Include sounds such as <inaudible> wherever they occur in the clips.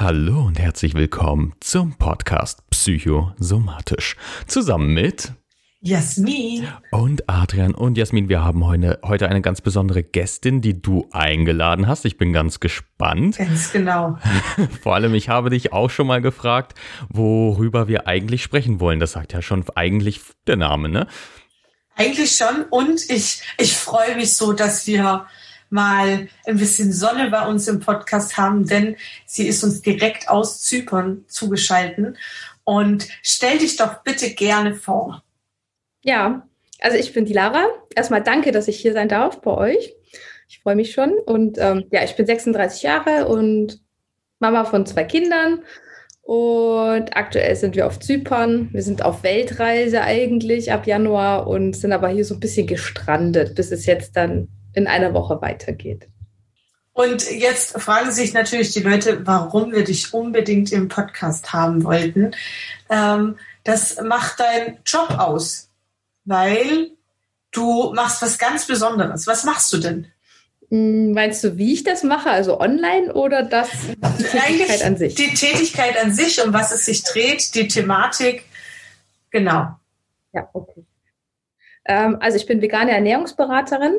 Hallo und herzlich willkommen zum Podcast Psychosomatisch. Zusammen mit Jasmin und Adrian und Jasmin. Wir haben heute, heute eine ganz besondere Gästin, die du eingeladen hast. Ich bin ganz gespannt. Ganz genau. <laughs> Vor allem, ich habe dich auch schon mal gefragt, worüber wir eigentlich sprechen wollen. Das sagt ja schon eigentlich der Name, ne? Eigentlich schon. Und ich, ich freue mich so, dass wir mal ein bisschen Sonne bei uns im Podcast haben, denn sie ist uns direkt aus Zypern zugeschalten. Und stell dich doch bitte gerne vor. Ja, also ich bin die Lara. Erstmal danke, dass ich hier sein darf bei euch. Ich freue mich schon. Und ähm, ja, ich bin 36 Jahre und Mama von zwei Kindern. Und aktuell sind wir auf Zypern. Wir sind auf Weltreise eigentlich ab Januar und sind aber hier so ein bisschen gestrandet, bis es jetzt dann in einer Woche weitergeht. Und jetzt fragen sich natürlich die Leute, warum wir dich unbedingt im Podcast haben wollten. Ähm, das macht dein Job aus, weil du machst was ganz Besonderes. Was machst du denn? Hm, meinst du, wie ich das mache, also online oder das die Tätigkeit an sich? Die Tätigkeit an sich, um was es sich dreht, die Thematik, genau. Ja, okay. Ähm, also ich bin vegane Ernährungsberaterin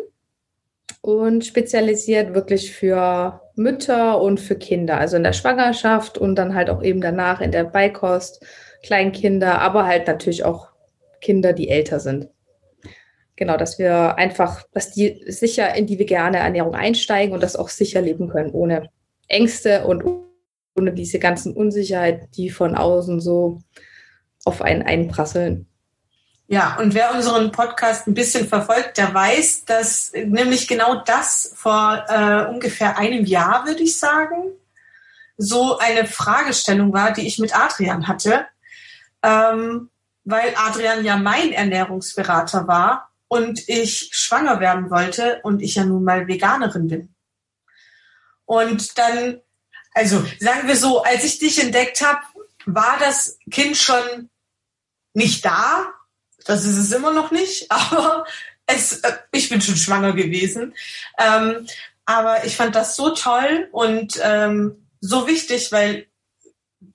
und spezialisiert wirklich für Mütter und für Kinder, also in der Schwangerschaft und dann halt auch eben danach in der Beikost, Kleinkinder, aber halt natürlich auch Kinder, die älter sind. Genau, dass wir einfach, dass die sicher in die vegane Ernährung einsteigen und das auch sicher leben können, ohne Ängste und ohne diese ganzen Unsicherheit, die von außen so auf einen einprasseln. Ja, und wer unseren Podcast ein bisschen verfolgt, der weiß, dass nämlich genau das vor äh, ungefähr einem Jahr, würde ich sagen, so eine Fragestellung war, die ich mit Adrian hatte, ähm, weil Adrian ja mein Ernährungsberater war und ich schwanger werden wollte und ich ja nun mal Veganerin bin. Und dann, also sagen wir so, als ich dich entdeckt habe, war das Kind schon nicht da, das ist es immer noch nicht, <laughs> aber es, äh, ich bin schon schwanger gewesen. Ähm, aber ich fand das so toll und ähm, so wichtig, weil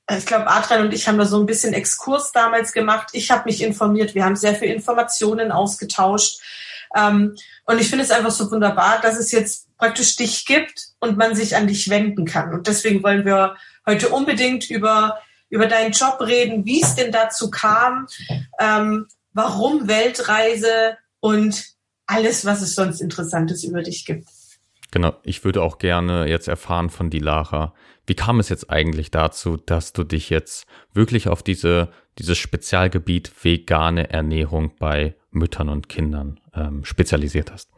äh, ich glaube, Adrian und ich haben da so ein bisschen Exkurs damals gemacht. Ich habe mich informiert, wir haben sehr viele Informationen ausgetauscht. Ähm, und ich finde es einfach so wunderbar, dass es jetzt praktisch dich gibt und man sich an dich wenden kann. Und deswegen wollen wir heute unbedingt über, über deinen Job reden, wie es denn dazu kam, ähm, warum Weltreise und alles, was es sonst Interessantes über dich gibt. Genau, ich würde auch gerne jetzt erfahren von die Lara, wie kam es jetzt eigentlich dazu, dass du dich jetzt wirklich auf diese, dieses Spezialgebiet vegane Ernährung bei Müttern und Kindern ähm, spezialisiert hast?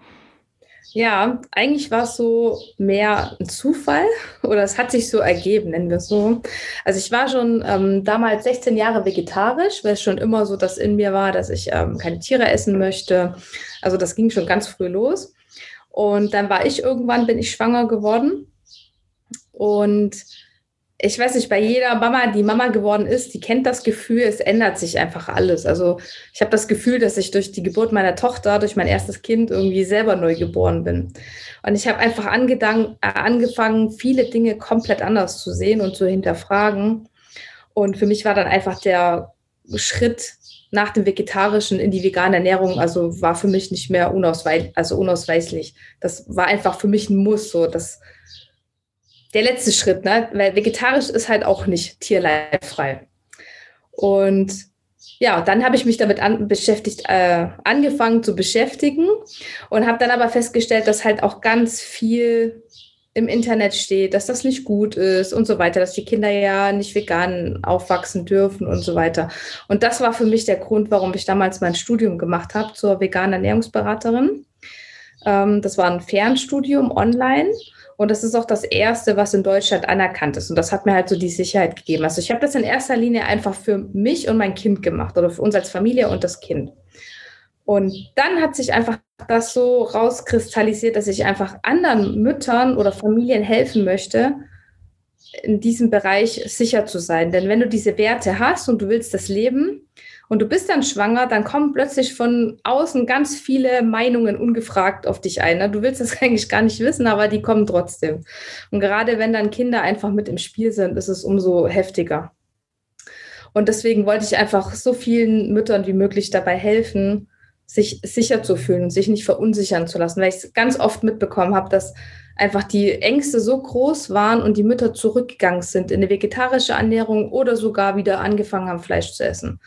Ja, eigentlich war es so mehr ein Zufall <laughs> oder es hat sich so ergeben, nennen wir es so. Also ich war schon ähm, damals 16 Jahre vegetarisch, weil es schon immer so das in mir war, dass ich ähm, keine Tiere essen möchte. Also das ging schon ganz früh los. Und dann war ich irgendwann, bin ich schwanger geworden und ich weiß nicht, bei jeder Mama, die Mama geworden ist, die kennt das Gefühl, es ändert sich einfach alles. Also ich habe das Gefühl, dass ich durch die Geburt meiner Tochter, durch mein erstes Kind irgendwie selber neu geboren bin. Und ich habe einfach äh, angefangen, viele Dinge komplett anders zu sehen und zu hinterfragen. Und für mich war dann einfach der Schritt nach dem Vegetarischen in die vegane Ernährung, also war für mich nicht mehr unausweich, also unausweichlich. Das war einfach für mich ein Muss, so das der letzte Schritt, ne? weil vegetarisch ist halt auch nicht tierleibfrei. Und ja, dann habe ich mich damit an, beschäftigt, äh, angefangen zu beschäftigen und habe dann aber festgestellt, dass halt auch ganz viel im Internet steht, dass das nicht gut ist und so weiter, dass die Kinder ja nicht vegan aufwachsen dürfen und so weiter. Und das war für mich der Grund, warum ich damals mein Studium gemacht habe zur veganen Ernährungsberaterin. Ähm, das war ein Fernstudium online und das ist auch das Erste, was in Deutschland anerkannt ist. Und das hat mir halt so die Sicherheit gegeben. Also ich habe das in erster Linie einfach für mich und mein Kind gemacht oder für uns als Familie und das Kind. Und dann hat sich einfach das so rauskristallisiert, dass ich einfach anderen Müttern oder Familien helfen möchte, in diesem Bereich sicher zu sein. Denn wenn du diese Werte hast und du willst das leben und du bist dann schwanger, dann kommen plötzlich von außen ganz viele Meinungen ungefragt auf dich ein. Ne? Du willst das <laughs> eigentlich gar nicht wissen, aber die kommen trotzdem. Und gerade wenn dann Kinder einfach mit im Spiel sind, ist es umso heftiger. Und deswegen wollte ich einfach so vielen Müttern wie möglich dabei helfen, sich sicher zu fühlen und sich nicht verunsichern zu lassen, weil ich ganz oft mitbekommen habe, dass einfach die Ängste so groß waren und die Mütter zurückgegangen sind in eine vegetarische Ernährung oder sogar wieder angefangen haben, Fleisch zu essen.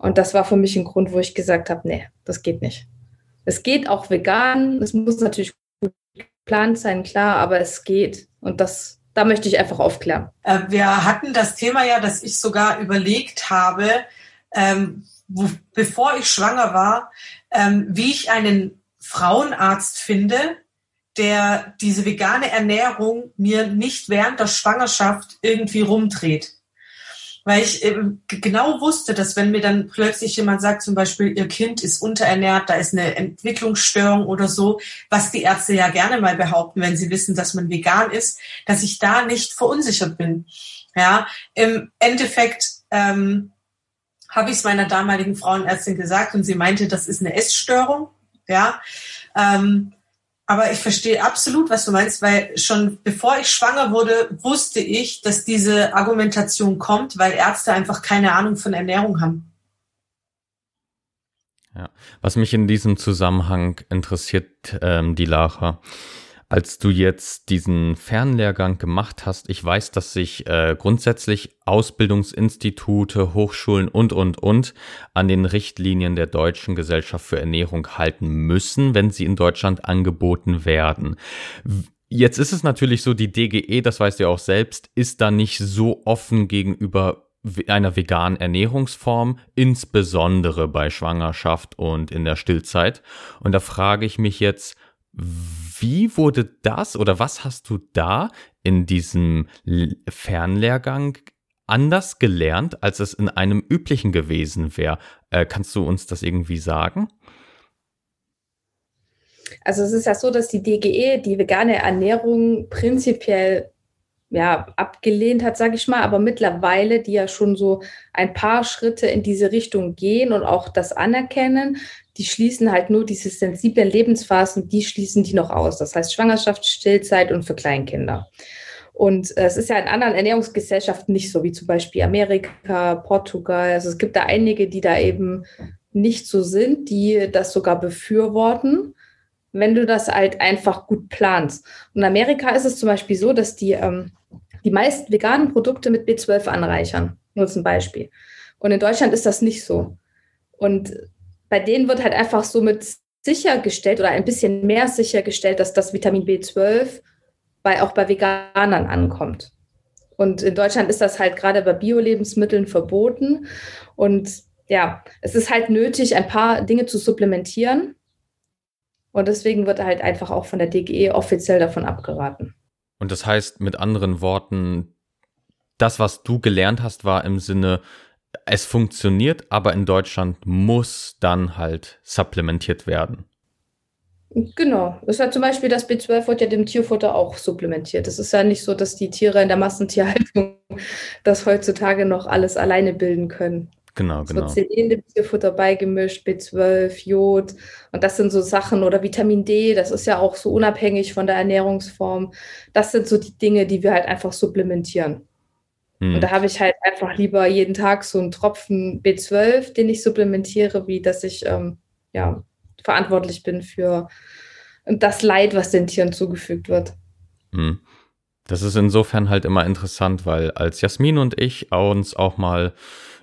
Und das war für mich ein Grund, wo ich gesagt habe, nee, das geht nicht. Es geht auch vegan, es muss natürlich gut geplant sein, klar, aber es geht. Und das, da möchte ich einfach aufklären. Äh, wir hatten das Thema ja, dass ich sogar überlegt habe, ähm, wo, bevor ich schwanger war, ähm, wie ich einen Frauenarzt finde, der diese vegane Ernährung mir nicht während der Schwangerschaft irgendwie rumdreht weil ich genau wusste, dass wenn mir dann plötzlich jemand sagt, zum Beispiel, ihr Kind ist unterernährt, da ist eine Entwicklungsstörung oder so, was die Ärzte ja gerne mal behaupten, wenn sie wissen, dass man vegan ist, dass ich da nicht verunsichert bin. Ja, im Endeffekt ähm, habe ich es meiner damaligen Frauenärztin gesagt und sie meinte, das ist eine Essstörung. Ja, ähm, aber ich verstehe absolut, was du meinst, weil schon bevor ich schwanger wurde, wusste ich, dass diese Argumentation kommt, weil Ärzte einfach keine Ahnung von Ernährung haben. Ja, was mich in diesem Zusammenhang interessiert, ähm, die Lara, als du jetzt diesen Fernlehrgang gemacht hast, ich weiß, dass sich äh, grundsätzlich Ausbildungsinstitute, Hochschulen und, und, und an den Richtlinien der Deutschen Gesellschaft für Ernährung halten müssen, wenn sie in Deutschland angeboten werden. Jetzt ist es natürlich so, die DGE, das weißt du ja auch selbst, ist da nicht so offen gegenüber einer veganen Ernährungsform, insbesondere bei Schwangerschaft und in der Stillzeit. Und da frage ich mich jetzt, wie wurde das oder was hast du da in diesem Fernlehrgang anders gelernt, als es in einem üblichen gewesen wäre? Äh, kannst du uns das irgendwie sagen? Also es ist ja so, dass die DGE die vegane Ernährung prinzipiell ja, abgelehnt hat, sage ich mal, aber mittlerweile, die ja schon so ein paar Schritte in diese Richtung gehen und auch das anerkennen, die schließen halt nur diese sensiblen Lebensphasen, die schließen die noch aus. Das heißt Schwangerschaft, Stillzeit und für Kleinkinder. Und äh, es ist ja in anderen Ernährungsgesellschaften nicht so, wie zum Beispiel Amerika, Portugal. Also es gibt da einige, die da eben nicht so sind, die das sogar befürworten wenn du das halt einfach gut planst. Und in Amerika ist es zum Beispiel so, dass die ähm, die meisten veganen Produkte mit B12 anreichern. Nur zum Beispiel. Und in Deutschland ist das nicht so. Und bei denen wird halt einfach so mit sichergestellt oder ein bisschen mehr sichergestellt, dass das Vitamin B12 bei, auch bei Veganern ankommt. Und in Deutschland ist das halt gerade bei Bio-Lebensmitteln verboten. Und ja, es ist halt nötig, ein paar Dinge zu supplementieren. Und deswegen wird halt einfach auch von der DGE offiziell davon abgeraten. Und das heißt mit anderen Worten, das, was du gelernt hast, war im Sinne, es funktioniert, aber in Deutschland muss dann halt supplementiert werden. Genau. Das ist ja zum Beispiel das B12 wird ja dem Tierfutter auch supplementiert. Es ist ja nicht so, dass die Tiere in der Massentierhaltung <laughs> das heutzutage noch alles alleine bilden können. Genau, genau. Es wird Selen dem Tierfutter beigemischt, B12, Jod. Und das sind so Sachen oder Vitamin D, das ist ja auch so unabhängig von der Ernährungsform. Das sind so die Dinge, die wir halt einfach supplementieren. Hm. Und da habe ich halt einfach lieber jeden Tag so einen Tropfen B12, den ich supplementiere, wie dass ich ähm, ja, verantwortlich bin für das Leid, was den Tieren zugefügt wird. Hm. Das ist insofern halt immer interessant, weil als Jasmin und ich uns auch mal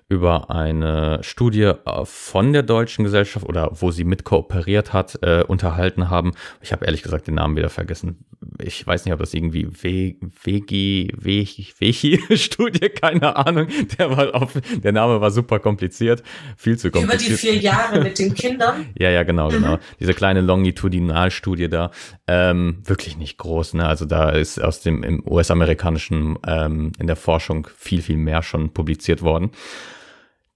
über eine Studie äh, von der Deutschen Gesellschaft oder wo sie mit kooperiert hat, äh, unterhalten haben. Ich habe ehrlich gesagt den Namen wieder vergessen. Ich weiß nicht, ob das irgendwie Wegi, Wechi-Studie, <laughs> keine Ahnung. Der, war auf, der Name war super kompliziert, viel zu kompliziert. Über die vier Jahre <laughs> mit den Kindern? ja, ja, genau, genau. Mhm. Diese kleine Longitudinalstudie da, ähm, wirklich nicht groß. Ne? Also da ist aus dem im US-amerikanischen ähm, in der Forschung viel, viel mehr schon publiziert worden.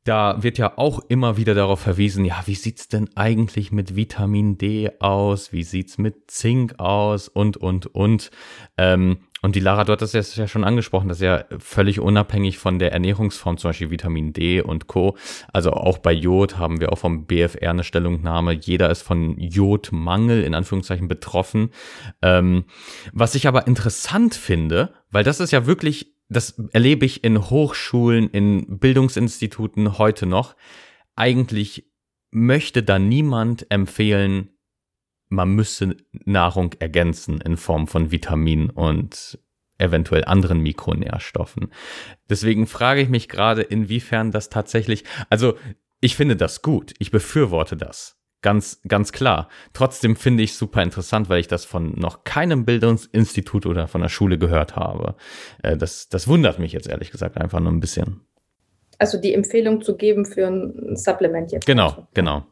Da wird ja auch immer wieder darauf verwiesen, ja, wie sieht's denn eigentlich mit Vitamin D aus? Wie sieht's mit Zink aus? Und, und, und. Ähm, Und die Lara, du hattest es ja schon angesprochen, das ist ja völlig unabhängig von der Ernährungsform, zum Beispiel Vitamin D und Co. Also auch bei Jod haben wir auch vom BFR eine Stellungnahme. Jeder ist von Jodmangel in Anführungszeichen betroffen. Ähm, was ich aber interessant finde, weil das ist ja wirklich, das erlebe ich in Hochschulen, in Bildungsinstituten heute noch. Eigentlich möchte da niemand empfehlen, man müsse Nahrung ergänzen in Form von Vitaminen und eventuell anderen Mikronährstoffen. Deswegen frage ich mich gerade, inwiefern das tatsächlich, also ich finde das gut, ich befürworte das. Ganz, ganz klar. Trotzdem finde ich super interessant, weil ich das von noch keinem Bildungsinstitut oder von der Schule gehört habe. Äh, das, das wundert mich jetzt ehrlich gesagt einfach nur ein bisschen. Also die Empfehlung zu geben für ein Supplement jetzt. Genau, genau.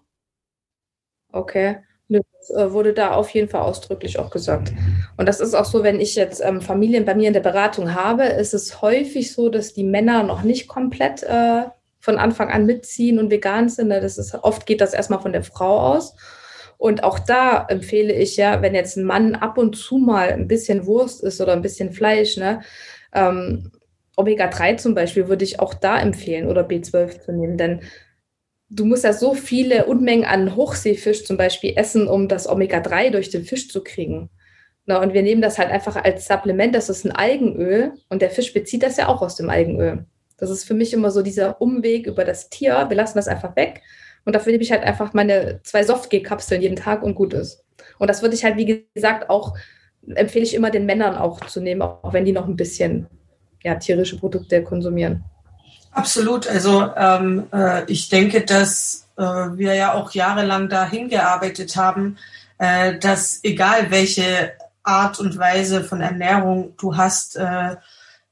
Okay. Das äh, wurde da auf jeden Fall ausdrücklich auch gesagt. Und das ist auch so, wenn ich jetzt ähm, Familien bei mir in der Beratung habe, ist es häufig so, dass die Männer noch nicht komplett äh, von Anfang an mitziehen und vegan sind. Ne? Das ist, oft geht das erstmal von der Frau aus. Und auch da empfehle ich ja, wenn jetzt ein Mann ab und zu mal ein bisschen Wurst isst oder ein bisschen Fleisch, ne, ähm, Omega-3 zum Beispiel würde ich auch da empfehlen oder B12 zu nehmen, denn du musst ja so viele Unmengen an Hochseefisch zum Beispiel essen, um das Omega-3 durch den Fisch zu kriegen. Na, und wir nehmen das halt einfach als Supplement, das ist ein Algenöl und der Fisch bezieht das ja auch aus dem Algenöl. Das ist für mich immer so dieser Umweg über das Tier. Wir lassen das einfach weg und dafür nehme ich halt einfach meine zwei Softgel-Kapseln jeden Tag und gut ist. Und das würde ich halt, wie gesagt, auch empfehle ich immer den Männern auch zu nehmen, auch wenn die noch ein bisschen ja, tierische Produkte konsumieren. Absolut. Also ähm, äh, ich denke, dass äh, wir ja auch jahrelang dahin gearbeitet haben, äh, dass egal welche Art und Weise von Ernährung du hast, äh,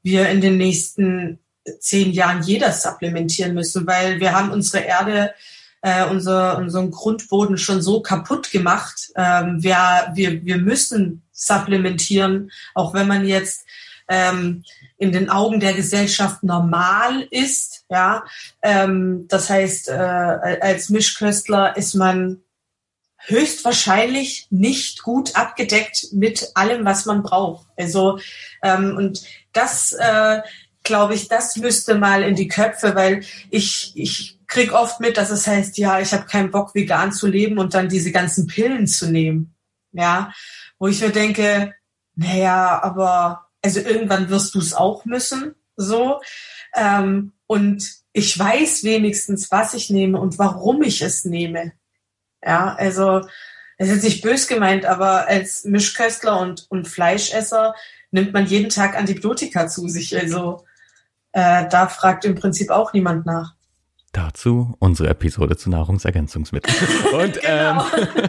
wir in den nächsten zehn Jahren jeder supplementieren müssen, weil wir haben unsere Erde, äh, unser, unseren Grundboden schon so kaputt gemacht. Ähm, wir, wir, wir müssen supplementieren, auch wenn man jetzt ähm, in den Augen der Gesellschaft normal ist. Ja, ähm, das heißt, äh, als Mischköstler ist man höchstwahrscheinlich nicht gut abgedeckt mit allem, was man braucht. Also ähm, und das, äh, glaube ich, das müsste mal in die Köpfe, weil ich ich krieg oft mit, dass es heißt, ja, ich habe keinen Bock vegan zu leben und dann diese ganzen Pillen zu nehmen. Ja, wo ich mir denke, naja, aber also irgendwann wirst du es auch müssen, so. Ähm, und ich weiß wenigstens, was ich nehme und warum ich es nehme. Ja, also es ist jetzt nicht bös gemeint, aber als Mischköstler und, und Fleischesser nimmt man jeden Tag Antibiotika zu sich. Also äh, da fragt im Prinzip auch niemand nach. Dazu unsere Episode zu Nahrungsergänzungsmitteln. <laughs> Und, genau. ähm,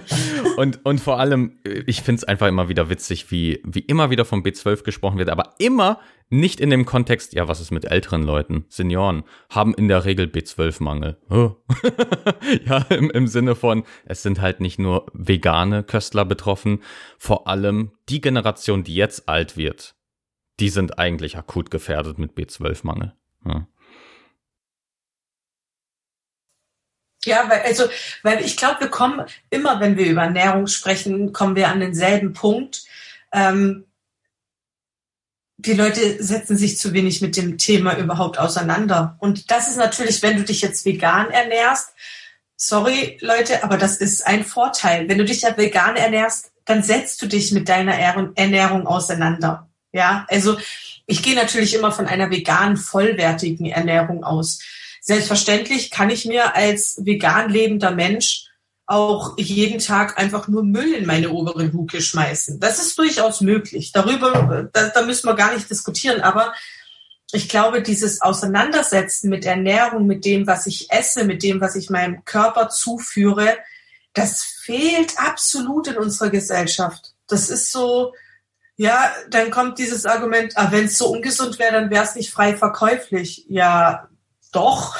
<laughs> und, und vor allem, ich finde es einfach immer wieder witzig, wie, wie immer wieder vom B12 gesprochen wird, aber immer nicht in dem Kontext, ja, was ist mit älteren Leuten? Senioren haben in der Regel B12-Mangel. <laughs> ja, im, im Sinne von, es sind halt nicht nur vegane Köstler betroffen, vor allem die Generation, die jetzt alt wird, die sind eigentlich akut gefährdet mit B12-Mangel. Ja. Ja, weil, also, weil ich glaube, wir kommen immer, wenn wir über Ernährung sprechen, kommen wir an denselben Punkt. Ähm, die Leute setzen sich zu wenig mit dem Thema überhaupt auseinander. Und das ist natürlich, wenn du dich jetzt vegan ernährst, sorry Leute, aber das ist ein Vorteil. Wenn du dich ja vegan ernährst, dann setzt du dich mit deiner Ernährung auseinander. Ja, also ich gehe natürlich immer von einer veganen, vollwertigen Ernährung aus. Selbstverständlich kann ich mir als vegan lebender Mensch auch jeden Tag einfach nur Müll in meine obere Luke schmeißen. Das ist durchaus möglich. Darüber, da, da müssen wir gar nicht diskutieren. Aber ich glaube, dieses Auseinandersetzen mit Ernährung, mit dem, was ich esse, mit dem, was ich meinem Körper zuführe, das fehlt absolut in unserer Gesellschaft. Das ist so, ja, dann kommt dieses Argument, ah, wenn es so ungesund wäre, dann wäre es nicht frei verkäuflich. Ja, doch.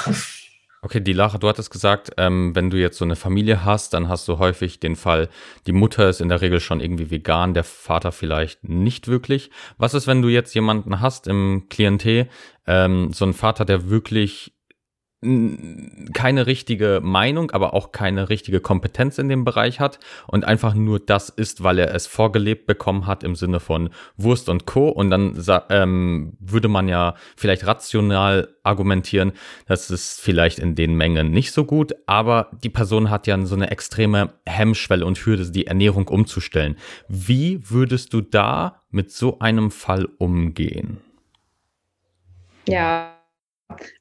Okay, die Lache, du hattest gesagt, ähm, wenn du jetzt so eine Familie hast, dann hast du häufig den Fall, die Mutter ist in der Regel schon irgendwie vegan, der Vater vielleicht nicht wirklich. Was ist, wenn du jetzt jemanden hast im Klientel, ähm, so einen Vater, der wirklich keine richtige Meinung, aber auch keine richtige Kompetenz in dem Bereich hat und einfach nur das ist, weil er es vorgelebt bekommen hat im Sinne von Wurst und Co. Und dann ähm, würde man ja vielleicht rational argumentieren, das ist vielleicht in den Mengen nicht so gut, aber die Person hat ja so eine extreme Hemmschwelle und Hürde, die Ernährung umzustellen. Wie würdest du da mit so einem Fall umgehen? Ja,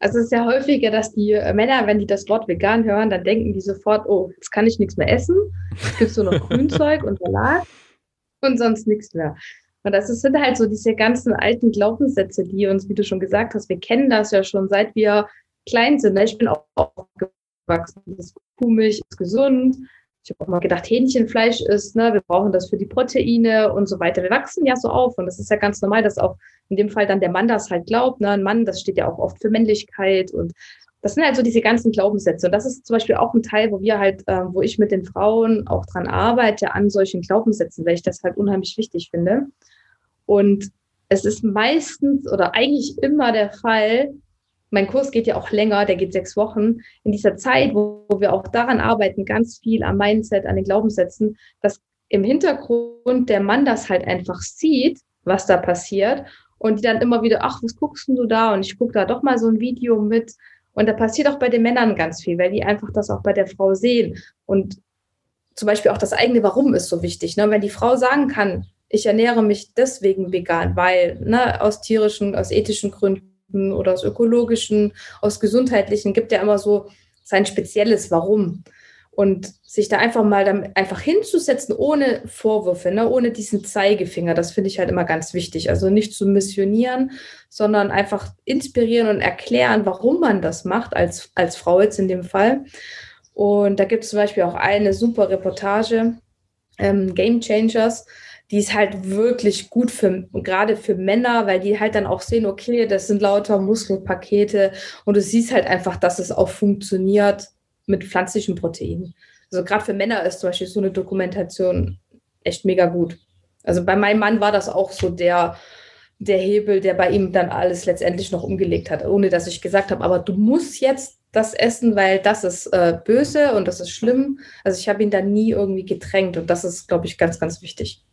also es ist ja häufiger, dass die äh, Männer, wenn die das Wort vegan hören, dann denken die sofort, oh, jetzt kann ich nichts mehr essen. Es gibt so noch <laughs> Grünzeug und Salat und sonst nichts mehr. Und das sind halt so diese ganzen alten Glaubenssätze, die uns, wie du schon gesagt hast, wir kennen das ja schon, seit wir klein sind. Ich bin auch aufgewachsen. Das Kuhmilch ist gesund. Ich habe auch mal gedacht, Hähnchenfleisch ist, ne, wir brauchen das für die Proteine und so weiter. Wir wachsen ja so auf und das ist ja ganz normal, dass auch in dem Fall dann der Mann das halt glaubt. Ne? Ein Mann, das steht ja auch oft für Männlichkeit und das sind halt so diese ganzen Glaubenssätze. Und das ist zum Beispiel auch ein Teil, wo wir halt, äh, wo ich mit den Frauen auch dran arbeite, an solchen Glaubenssätzen, weil ich das halt unheimlich wichtig finde. Und es ist meistens oder eigentlich immer der Fall, mein Kurs geht ja auch länger, der geht sechs Wochen. In dieser Zeit, wo, wo wir auch daran arbeiten, ganz viel am Mindset, an den Glaubenssätzen, dass im Hintergrund der Mann das halt einfach sieht, was da passiert und die dann immer wieder, ach, was guckst du da? Und ich gucke da doch mal so ein Video mit. Und da passiert auch bei den Männern ganz viel, weil die einfach das auch bei der Frau sehen. Und zum Beispiel auch das eigene Warum ist so wichtig. Ne? Wenn die Frau sagen kann, ich ernähre mich deswegen vegan, weil ne, aus tierischen, aus ethischen Gründen oder aus ökologischen, aus gesundheitlichen, gibt ja immer so sein spezielles Warum. Und sich da einfach mal dann einfach hinzusetzen, ohne Vorwürfe, ne, ohne diesen Zeigefinger, das finde ich halt immer ganz wichtig. Also nicht zu missionieren, sondern einfach inspirieren und erklären, warum man das macht, als, als Frau jetzt in dem Fall. Und da gibt es zum Beispiel auch eine super Reportage, ähm, Game Changers, die ist halt wirklich gut für, gerade für Männer, weil die halt dann auch sehen, okay, das sind lauter Muskelpakete und du siehst halt einfach, dass es auch funktioniert mit pflanzlichen Proteinen. Also gerade für Männer ist zum Beispiel so eine Dokumentation echt mega gut. Also bei meinem Mann war das auch so der, der Hebel, der bei ihm dann alles letztendlich noch umgelegt hat, ohne dass ich gesagt habe, aber du musst jetzt das essen, weil das ist äh, böse und das ist schlimm. Also ich habe ihn da nie irgendwie gedrängt und das ist, glaube ich, ganz, ganz wichtig.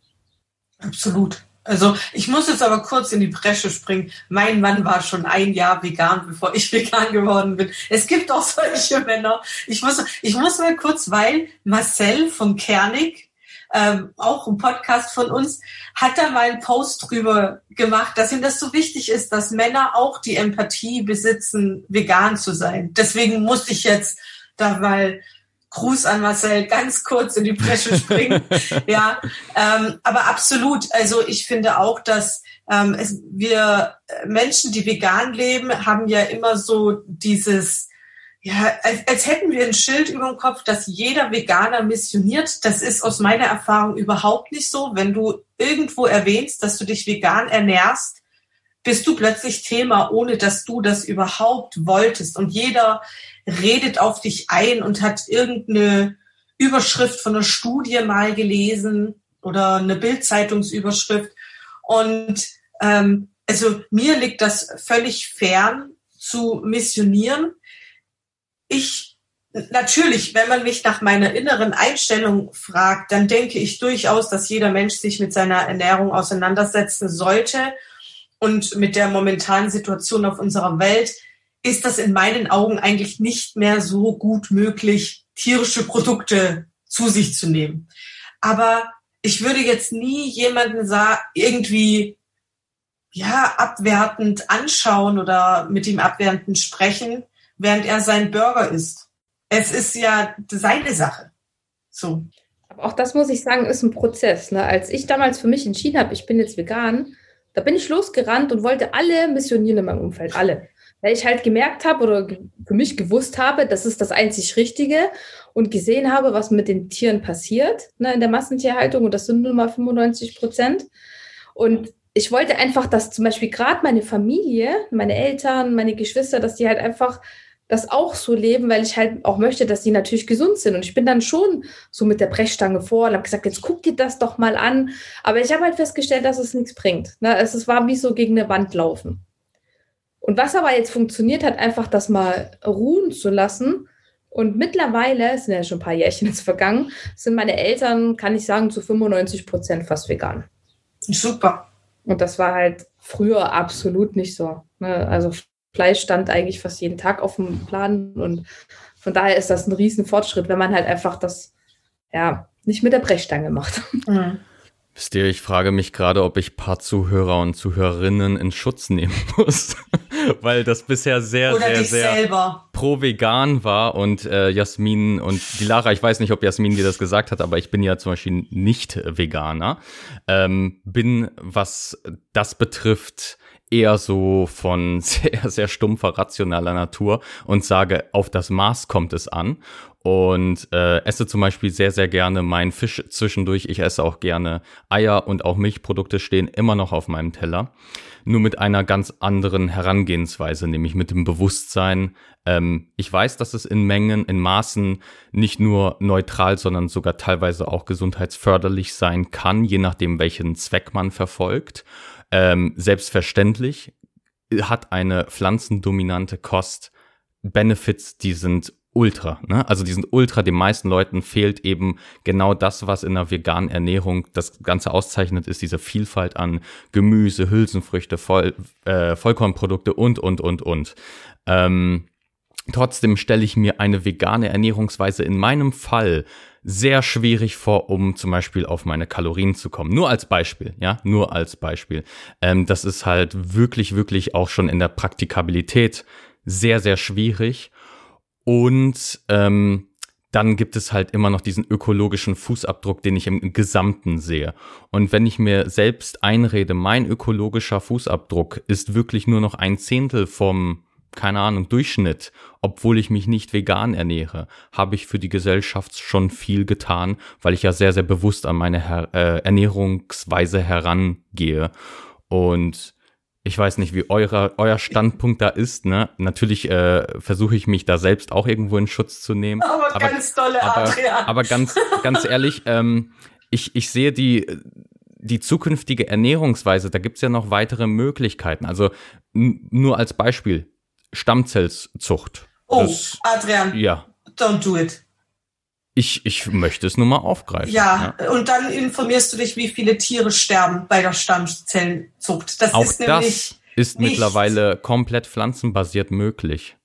Absolut. Also ich muss jetzt aber kurz in die Bresche springen. Mein Mann war schon ein Jahr vegan, bevor ich <laughs> vegan geworden bin. Es gibt auch solche Männer. Ich muss, ich muss mal kurz, weil Marcel von Kernig, ähm, auch ein Podcast von uns, hat da mal einen Post drüber gemacht, dass ihm das so wichtig ist, dass Männer auch die Empathie besitzen, vegan zu sein. Deswegen musste ich jetzt da mal Gruß an Marcel, ganz kurz in die Bresche springen. <laughs> ja, ähm, aber absolut. Also ich finde auch, dass ähm, es, wir Menschen, die vegan leben, haben ja immer so dieses, ja, als, als hätten wir ein Schild über dem Kopf, dass jeder Veganer missioniert. Das ist aus meiner Erfahrung überhaupt nicht so. Wenn du irgendwo erwähnst, dass du dich vegan ernährst, bist du plötzlich Thema, ohne dass du das überhaupt wolltest. Und jeder redet auf dich ein und hat irgendeine Überschrift von einer Studie mal gelesen oder eine Bildzeitungsüberschrift. Und ähm, also mir liegt das völlig fern zu missionieren. Ich natürlich, wenn man mich nach meiner inneren Einstellung fragt, dann denke ich durchaus, dass jeder Mensch sich mit seiner Ernährung auseinandersetzen sollte. Und mit der momentanen Situation auf unserer Welt ist das in meinen Augen eigentlich nicht mehr so gut möglich, tierische Produkte zu sich zu nehmen. Aber ich würde jetzt nie jemanden irgendwie ja abwertend anschauen oder mit ihm abwertend sprechen, während er sein Burger isst. Es ist ja seine Sache. So. Aber auch das muss ich sagen, ist ein Prozess. Ne? Als ich damals für mich entschieden habe, ich bin jetzt vegan, da bin ich losgerannt und wollte alle missionieren in meinem Umfeld, alle weil ich halt gemerkt habe oder für mich gewusst habe, das ist das einzig Richtige und gesehen habe, was mit den Tieren passiert ne, in der Massentierhaltung und das sind nun mal 95 Prozent. Und ich wollte einfach, dass zum Beispiel gerade meine Familie, meine Eltern, meine Geschwister, dass die halt einfach das auch so leben, weil ich halt auch möchte, dass die natürlich gesund sind. Und ich bin dann schon so mit der Brechstange vor und habe gesagt, jetzt guck dir das doch mal an. Aber ich habe halt festgestellt, dass es nichts bringt. Ne? Es war wie so gegen eine Wand laufen. Und was aber jetzt funktioniert hat, einfach das mal ruhen zu lassen. Und mittlerweile, es sind ja schon ein paar Jährchen jetzt vergangen, sind meine Eltern, kann ich sagen, zu 95 Prozent fast vegan. Super. Und das war halt früher absolut nicht so. Ne? Also Fleisch stand eigentlich fast jeden Tag auf dem Plan und von daher ist das ein riesen Fortschritt, wenn man halt einfach das ja nicht mit der Brechstange macht. Mhm. Wisst ihr, ich frage mich gerade, ob ich paar Zuhörer und Zuhörerinnen in Schutz nehmen <laughs> muss, weil das bisher sehr, Oder sehr, sehr selber. pro vegan war und äh, Jasmin und die Lara, ich weiß nicht, ob Jasmin dir das gesagt hat, aber ich bin ja zum Beispiel nicht Veganer, ähm, bin, was das betrifft, eher so von <laughs> sehr, sehr stumpfer, rationaler Natur und sage, auf das Maß kommt es an und äh, esse zum Beispiel sehr, sehr gerne meinen Fisch zwischendurch. Ich esse auch gerne Eier und auch Milchprodukte stehen immer noch auf meinem Teller. Nur mit einer ganz anderen Herangehensweise, nämlich mit dem Bewusstsein. Ähm, ich weiß, dass es in Mengen, in Maßen nicht nur neutral, sondern sogar teilweise auch gesundheitsförderlich sein kann, je nachdem, welchen Zweck man verfolgt. Ähm, selbstverständlich hat eine pflanzendominante Kost Benefits, die sind ultra. Ne? Also die sind ultra. Den meisten Leuten fehlt eben genau das, was in der veganen Ernährung das Ganze auszeichnet, ist diese Vielfalt an Gemüse, Hülsenfrüchte, Voll, äh, Vollkornprodukte und, und, und, und. Ähm, trotzdem stelle ich mir eine vegane Ernährungsweise in meinem Fall sehr schwierig vor, um zum Beispiel auf meine Kalorien zu kommen. Nur als Beispiel, ja, nur als Beispiel. Ähm, das ist halt wirklich, wirklich auch schon in der Praktikabilität sehr, sehr schwierig. Und ähm, dann gibt es halt immer noch diesen ökologischen Fußabdruck, den ich im Gesamten sehe. Und wenn ich mir selbst einrede, mein ökologischer Fußabdruck ist wirklich nur noch ein Zehntel vom, keine Ahnung, Durchschnitt, obwohl ich mich nicht vegan ernähre, habe ich für die Gesellschaft schon viel getan, weil ich ja sehr, sehr bewusst an meine Her äh, Ernährungsweise herangehe. Und ich weiß nicht, wie euer, euer Standpunkt da ist. Ne? Natürlich äh, versuche ich mich da selbst auch irgendwo in Schutz zu nehmen. Aber, aber ganz tolle aber, aber ganz, ganz ehrlich, ähm, ich, ich sehe die, die zukünftige Ernährungsweise, da gibt's ja noch weitere Möglichkeiten. Also nur als Beispiel, Stammzellzucht. Oh, das, Adrian. Ja. Don't do it. Ich, ich möchte es nur mal aufgreifen. Ja, ja, und dann informierst du dich, wie viele Tiere sterben bei der Stammzellenzucht. Das Auch ist nämlich das ist nicht, mittlerweile komplett pflanzenbasiert möglich.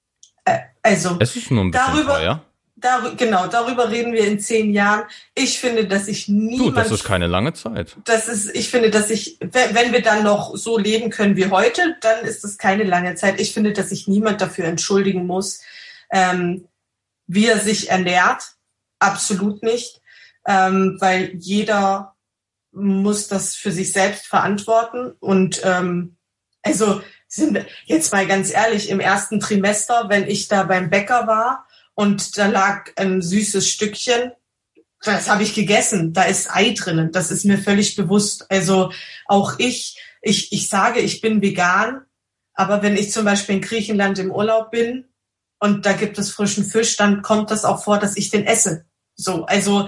Äh, also, es ist nur ein bisschen darüber, teuer. Dar genau, darüber reden wir in zehn Jahren. Ich finde, dass ich niemand. Du, das ist keine lange Zeit. Das ist, ich finde, dass ich, wenn wir dann noch so leben können wie heute, dann ist das keine lange Zeit. Ich finde, dass sich niemand dafür entschuldigen muss, ähm, wie er sich ernährt Absolut nicht, ähm, weil jeder muss das für sich selbst verantworten. Und ähm, also sind wir jetzt mal ganz ehrlich, im ersten Trimester, wenn ich da beim Bäcker war und da lag ein süßes Stückchen, das habe ich gegessen, da ist Ei drinnen, das ist mir völlig bewusst. Also auch ich, ich, ich sage, ich bin vegan, aber wenn ich zum Beispiel in Griechenland im Urlaub bin und da gibt es frischen Fisch, dann kommt das auch vor, dass ich den esse. So, also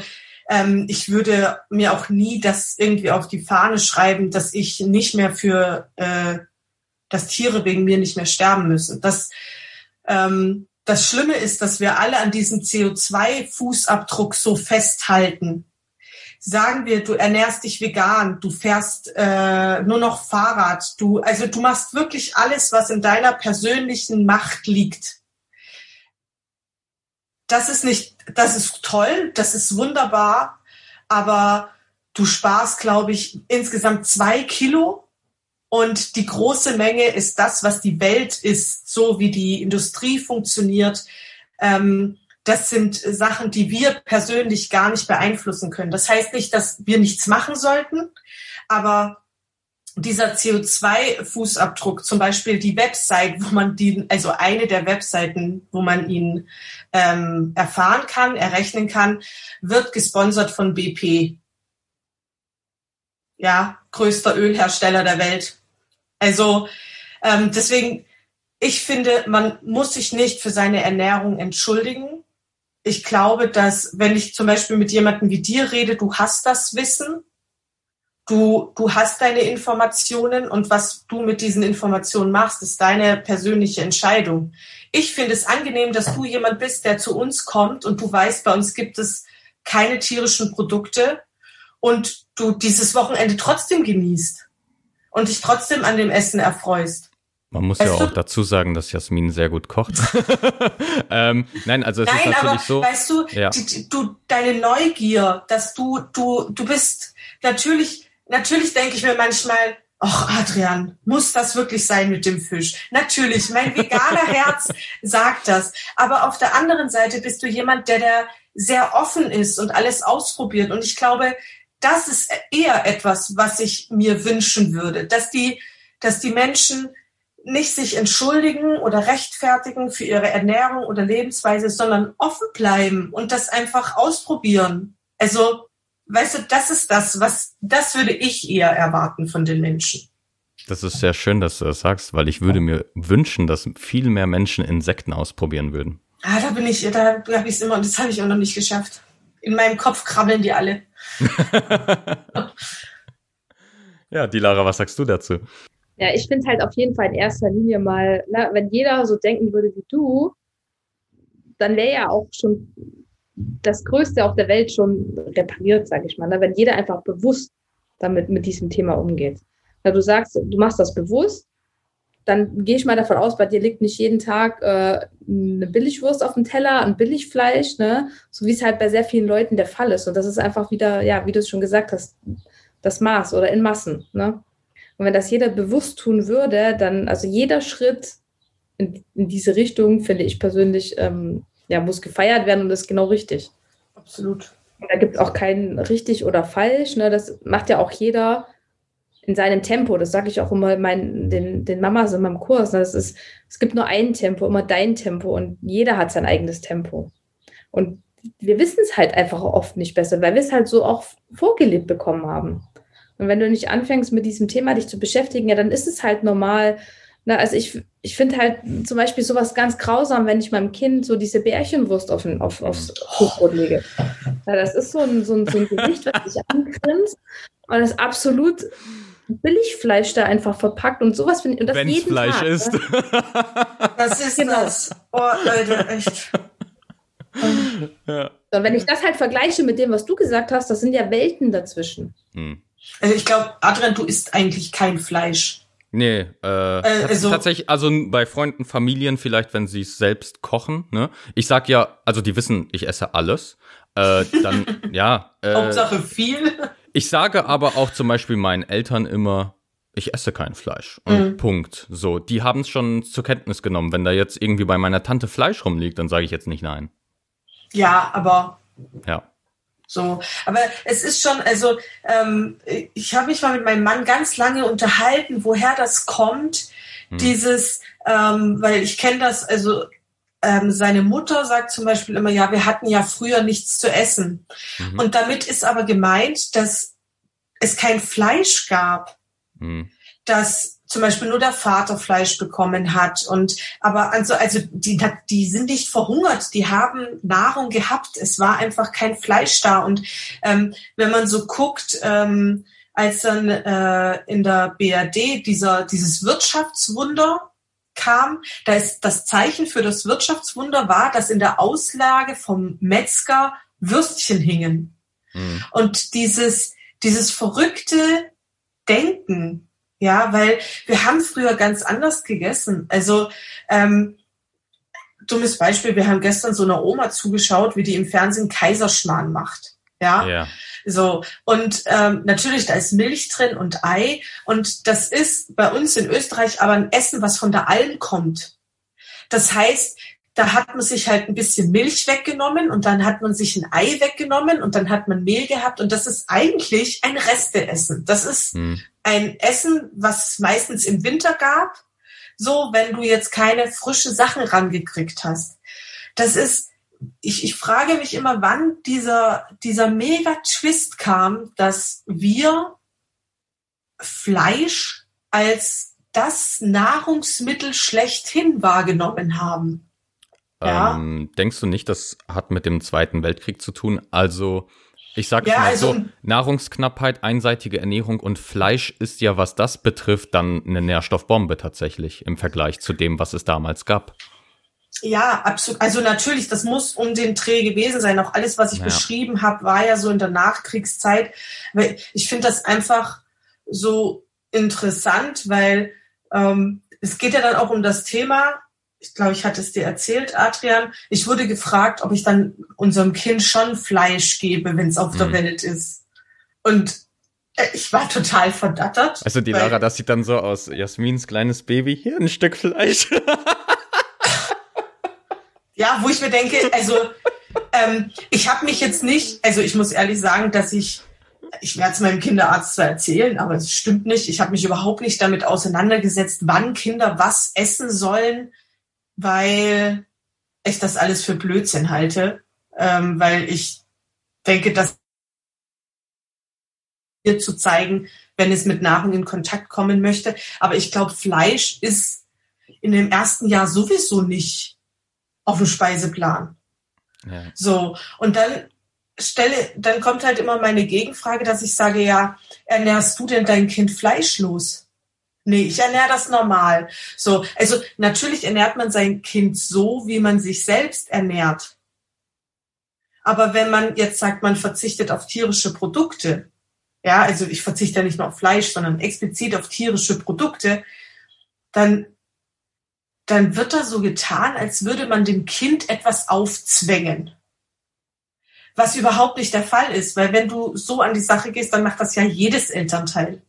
ähm, ich würde mir auch nie das irgendwie auf die Fahne schreiben, dass ich nicht mehr für, äh, dass Tiere wegen mir nicht mehr sterben müssen. Das, ähm, das Schlimme ist, dass wir alle an diesem CO2-Fußabdruck so festhalten. Sagen wir, du ernährst dich vegan, du fährst äh, nur noch Fahrrad, du, also du machst wirklich alles, was in deiner persönlichen Macht liegt. Das ist nicht das ist toll, das ist wunderbar, aber du sparst, glaube ich, insgesamt zwei Kilo und die große Menge ist das, was die Welt ist, so wie die Industrie funktioniert. Ähm, das sind Sachen, die wir persönlich gar nicht beeinflussen können. Das heißt nicht, dass wir nichts machen sollten, aber dieser CO2-Fußabdruck, zum Beispiel die Website, wo man die, also eine der Webseiten, wo man ihn ähm, erfahren kann, errechnen kann, wird gesponsert von BP. Ja, größter Ölhersteller der Welt. Also ähm, deswegen, ich finde, man muss sich nicht für seine Ernährung entschuldigen. Ich glaube, dass wenn ich zum Beispiel mit jemandem wie dir rede, du hast das Wissen, Du, du hast deine Informationen und was du mit diesen Informationen machst, ist deine persönliche Entscheidung. Ich finde es angenehm, dass du jemand bist, der zu uns kommt und du weißt, bei uns gibt es keine tierischen Produkte und du dieses Wochenende trotzdem genießt und dich trotzdem an dem Essen erfreust. Man muss weißt ja auch du? dazu sagen, dass Jasmin sehr gut kocht. <laughs> ähm, nein, also es nein, ist natürlich aber, so. Weißt du, ja. die, du, deine Neugier, dass du, du, du bist natürlich, natürlich denke ich mir manchmal, ach Adrian, muss das wirklich sein mit dem Fisch? Natürlich, mein veganer <laughs> Herz sagt das. Aber auf der anderen Seite bist du jemand, der der sehr offen ist und alles ausprobiert. Und ich glaube, das ist eher etwas, was ich mir wünschen würde, dass die, dass die Menschen nicht sich entschuldigen oder rechtfertigen für ihre Ernährung oder Lebensweise, sondern offen bleiben und das einfach ausprobieren. Also, weißt du, das ist das, was, das würde ich eher erwarten von den Menschen. Das ist sehr schön, dass du das sagst, weil ich würde mir wünschen, dass viel mehr Menschen Insekten ausprobieren würden. Ah, da bin ich, da habe ich es immer und das habe ich auch noch nicht geschafft. In meinem Kopf krabbeln die alle. <laughs> ja, die Lara, was sagst du dazu? Ja, ich finde halt auf jeden Fall in erster Linie mal, na, wenn jeder so denken würde wie du, dann wäre ja auch schon das Größte auf der Welt schon repariert, sage ich mal. Ne? Wenn jeder einfach bewusst damit mit diesem Thema umgeht. Na, du sagst, du machst das bewusst, dann gehe ich mal davon aus, bei dir liegt nicht jeden Tag äh, eine Billigwurst auf dem Teller, ein Billigfleisch, ne? so wie es halt bei sehr vielen Leuten der Fall ist. Und das ist einfach wieder, ja, wie du es schon gesagt hast, das Maß oder in Massen. Ne? Und wenn das jeder bewusst tun würde, dann, also jeder Schritt in, in diese Richtung, finde ich persönlich, ähm, ja, muss gefeiert werden und das ist genau richtig. Absolut. Und da gibt es auch kein richtig oder falsch. Ne? Das macht ja auch jeder in seinem Tempo. Das sage ich auch immer meinen, den, den Mamas in meinem Kurs. Ne? Das ist, es gibt nur ein Tempo, immer dein Tempo und jeder hat sein eigenes Tempo. Und wir wissen es halt einfach oft nicht besser, weil wir es halt so auch vorgelebt bekommen haben. Und wenn du nicht anfängst, mit diesem Thema dich zu beschäftigen, ja, dann ist es halt normal. Na, also ich, ich finde halt zum Beispiel sowas ganz grausam, wenn ich meinem Kind so diese Bärchenwurst auf, auf, aufs Kuchbrot lege. Ja, das ist so ein, so ein, so ein Gericht, was sich angrinst und das absolut Billigfleisch da einfach verpackt und sowas finde ich. Wenn es Fleisch Tag, ist. Ne? <laughs> Das ist genau. das. Oh, Leute, echt. ja. Und wenn ich das halt vergleiche mit dem, was du gesagt hast, das sind ja Welten dazwischen. Hm. Also ich glaube, Adrian, du isst eigentlich kein Fleisch. Nee, äh, äh also, tatsächlich, also bei Freunden, Familien vielleicht, wenn sie es selbst kochen, ne? Ich sag ja, also die wissen, ich esse alles. Äh, dann, <laughs> ja. Äh, Hauptsache viel. Ich sage aber auch zum Beispiel meinen Eltern immer, ich esse kein Fleisch. Und mhm. Punkt. So, die haben es schon zur Kenntnis genommen. Wenn da jetzt irgendwie bei meiner Tante Fleisch rumliegt, dann sage ich jetzt nicht nein. Ja, aber. Ja. So, aber es ist schon, also ähm, ich habe mich mal mit meinem Mann ganz lange unterhalten, woher das kommt, hm. dieses, ähm, weil ich kenne das, also ähm, seine Mutter sagt zum Beispiel immer, ja, wir hatten ja früher nichts zu essen. Mhm. Und damit ist aber gemeint, dass es kein Fleisch gab. Mhm. Dass zum Beispiel nur der Vater Fleisch bekommen hat. Und aber also, also die, die sind nicht verhungert, die haben Nahrung gehabt. Es war einfach kein Fleisch da. Und ähm, wenn man so guckt, ähm, als dann äh, in der BRD dieser, dieses Wirtschaftswunder kam, da ist das Zeichen für das Wirtschaftswunder war, dass in der Auslage vom Metzger Würstchen hingen. Mhm. Und dieses, dieses verrückte Denken, ja, weil wir haben früher ganz anders gegessen. Also ähm, dummes Beispiel, wir haben gestern so einer Oma zugeschaut, wie die im Fernsehen Kaiserschmarrn macht. Ja. ja. So, und ähm, natürlich, da ist Milch drin und Ei. Und das ist bei uns in Österreich aber ein Essen, was von der Alm kommt. Das heißt, da hat man sich halt ein bisschen Milch weggenommen und dann hat man sich ein Ei weggenommen und dann hat man Mehl gehabt und das ist eigentlich ein Resteessen. Das ist hm. ein Essen, was es meistens im Winter gab, so wenn du jetzt keine frische Sachen rangekriegt hast. Das ist, ich, ich frage mich immer, wann dieser, dieser Mega-Twist kam, dass wir Fleisch als das Nahrungsmittel schlechthin wahrgenommen haben. Ja. Ähm, denkst du nicht, das hat mit dem Zweiten Weltkrieg zu tun? Also Ich sage ja, mal also, so, Nahrungsknappheit, einseitige Ernährung und Fleisch ist ja, was das betrifft, dann eine Nährstoffbombe tatsächlich im Vergleich zu dem, was es damals gab. Ja, absolut. Also natürlich, das muss um den Dreh gewesen sein. Auch alles, was ich ja. beschrieben habe, war ja so in der Nachkriegszeit. Weil ich finde das einfach so interessant, weil ähm, es geht ja dann auch um das Thema, ich glaube, ich hatte es dir erzählt, Adrian. Ich wurde gefragt, ob ich dann unserem Kind schon Fleisch gebe, wenn es auf mhm. der Welt ist. Und äh, ich war total verdattert. Also die Lara, das sieht dann so aus. Jasmins kleines Baby, hier ein Stück Fleisch. <laughs> ja, wo ich mir denke, also ähm, ich habe mich jetzt nicht, also ich muss ehrlich sagen, dass ich ich werde es meinem Kinderarzt zwar erzählen, aber es stimmt nicht. Ich habe mich überhaupt nicht damit auseinandergesetzt, wann Kinder was essen sollen, weil ich das alles für Blödsinn halte, ähm, weil ich denke, dass hier zu zeigen, wenn es mit Nahrung in Kontakt kommen möchte. Aber ich glaube, Fleisch ist in dem ersten Jahr sowieso nicht auf dem Speiseplan. Ja. So, und dann stelle, dann kommt halt immer meine Gegenfrage, dass ich sage, ja, ernährst du denn dein Kind fleischlos? Nee, ich ernähre das normal. So, also natürlich ernährt man sein Kind so, wie man sich selbst ernährt. Aber wenn man jetzt sagt, man verzichtet auf tierische Produkte, ja, also ich verzichte ja nicht nur auf Fleisch, sondern explizit auf tierische Produkte, dann, dann wird da so getan, als würde man dem Kind etwas aufzwängen was überhaupt nicht der Fall ist, weil wenn du so an die Sache gehst, dann macht das ja jedes Elternteil.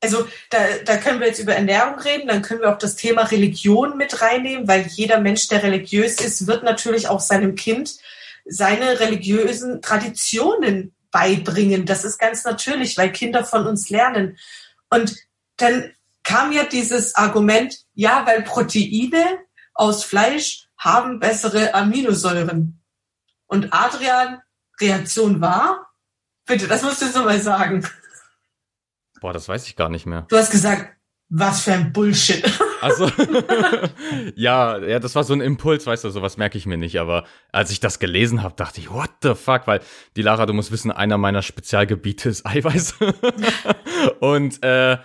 Also da, da können wir jetzt über Ernährung reden, dann können wir auch das Thema Religion mit reinnehmen, weil jeder Mensch, der religiös ist, wird natürlich auch seinem Kind seine religiösen Traditionen beibringen. Das ist ganz natürlich, weil Kinder von uns lernen. Und dann kam ja dieses Argument, ja, weil Proteine aus Fleisch haben bessere Aminosäuren. Und Adrian, Reaktion war? Bitte, das musst du jetzt nochmal sagen. Boah, das weiß ich gar nicht mehr. Du hast gesagt, was für ein Bullshit. Also, <laughs> <laughs> ja, ja, das war so ein Impuls, weißt du, sowas merke ich mir nicht. Aber als ich das gelesen habe, dachte ich, what the fuck? Weil, die Lara, du musst wissen, einer meiner Spezialgebiete ist <laughs> Eiweiß. und äh,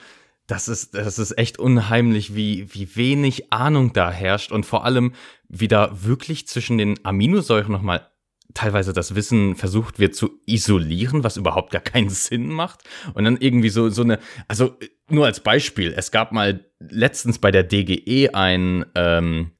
das ist, das ist echt unheimlich, wie, wie wenig Ahnung da herrscht und vor allem, wie da wirklich zwischen den Aminosäuren nochmal teilweise das Wissen versucht wird zu isolieren, was überhaupt gar keinen <laughs> Sinn macht. Und dann irgendwie so, so eine, also nur als Beispiel, es gab mal letztens bei der DGE ein, ähm,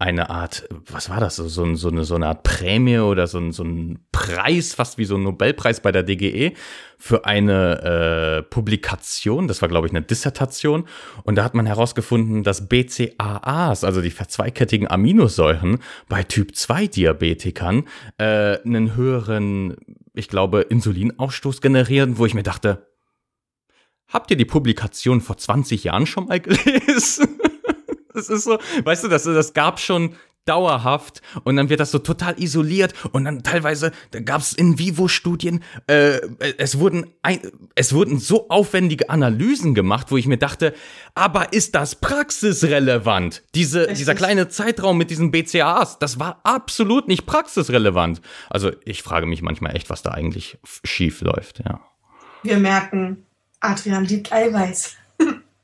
eine Art, was war das, so, so, so, eine, so eine Art Prämie oder so ein, so ein Preis, fast wie so ein Nobelpreis bei der DGE für eine äh, Publikation, das war glaube ich eine Dissertation. Und da hat man herausgefunden, dass BCAAs, also die verzweikettigen Aminosäuren bei Typ 2 Diabetikern äh, einen höheren, ich glaube, Insulinausstoß generieren, wo ich mir dachte, habt ihr die Publikation vor 20 Jahren schon mal <laughs> gelesen? Das ist so, weißt du, das, das gab schon dauerhaft und dann wird das so total isoliert und dann teilweise, da gab es In-vivo-Studien, äh, es, wurden ein, es wurden so aufwendige Analysen gemacht, wo ich mir dachte, aber ist das praxisrelevant? Diese, dieser kleine Zeitraum mit diesen BCAAs, das war absolut nicht praxisrelevant. Also ich frage mich manchmal echt, was da eigentlich schief läuft, ja. Wir merken, Adrian liebt Eiweiß.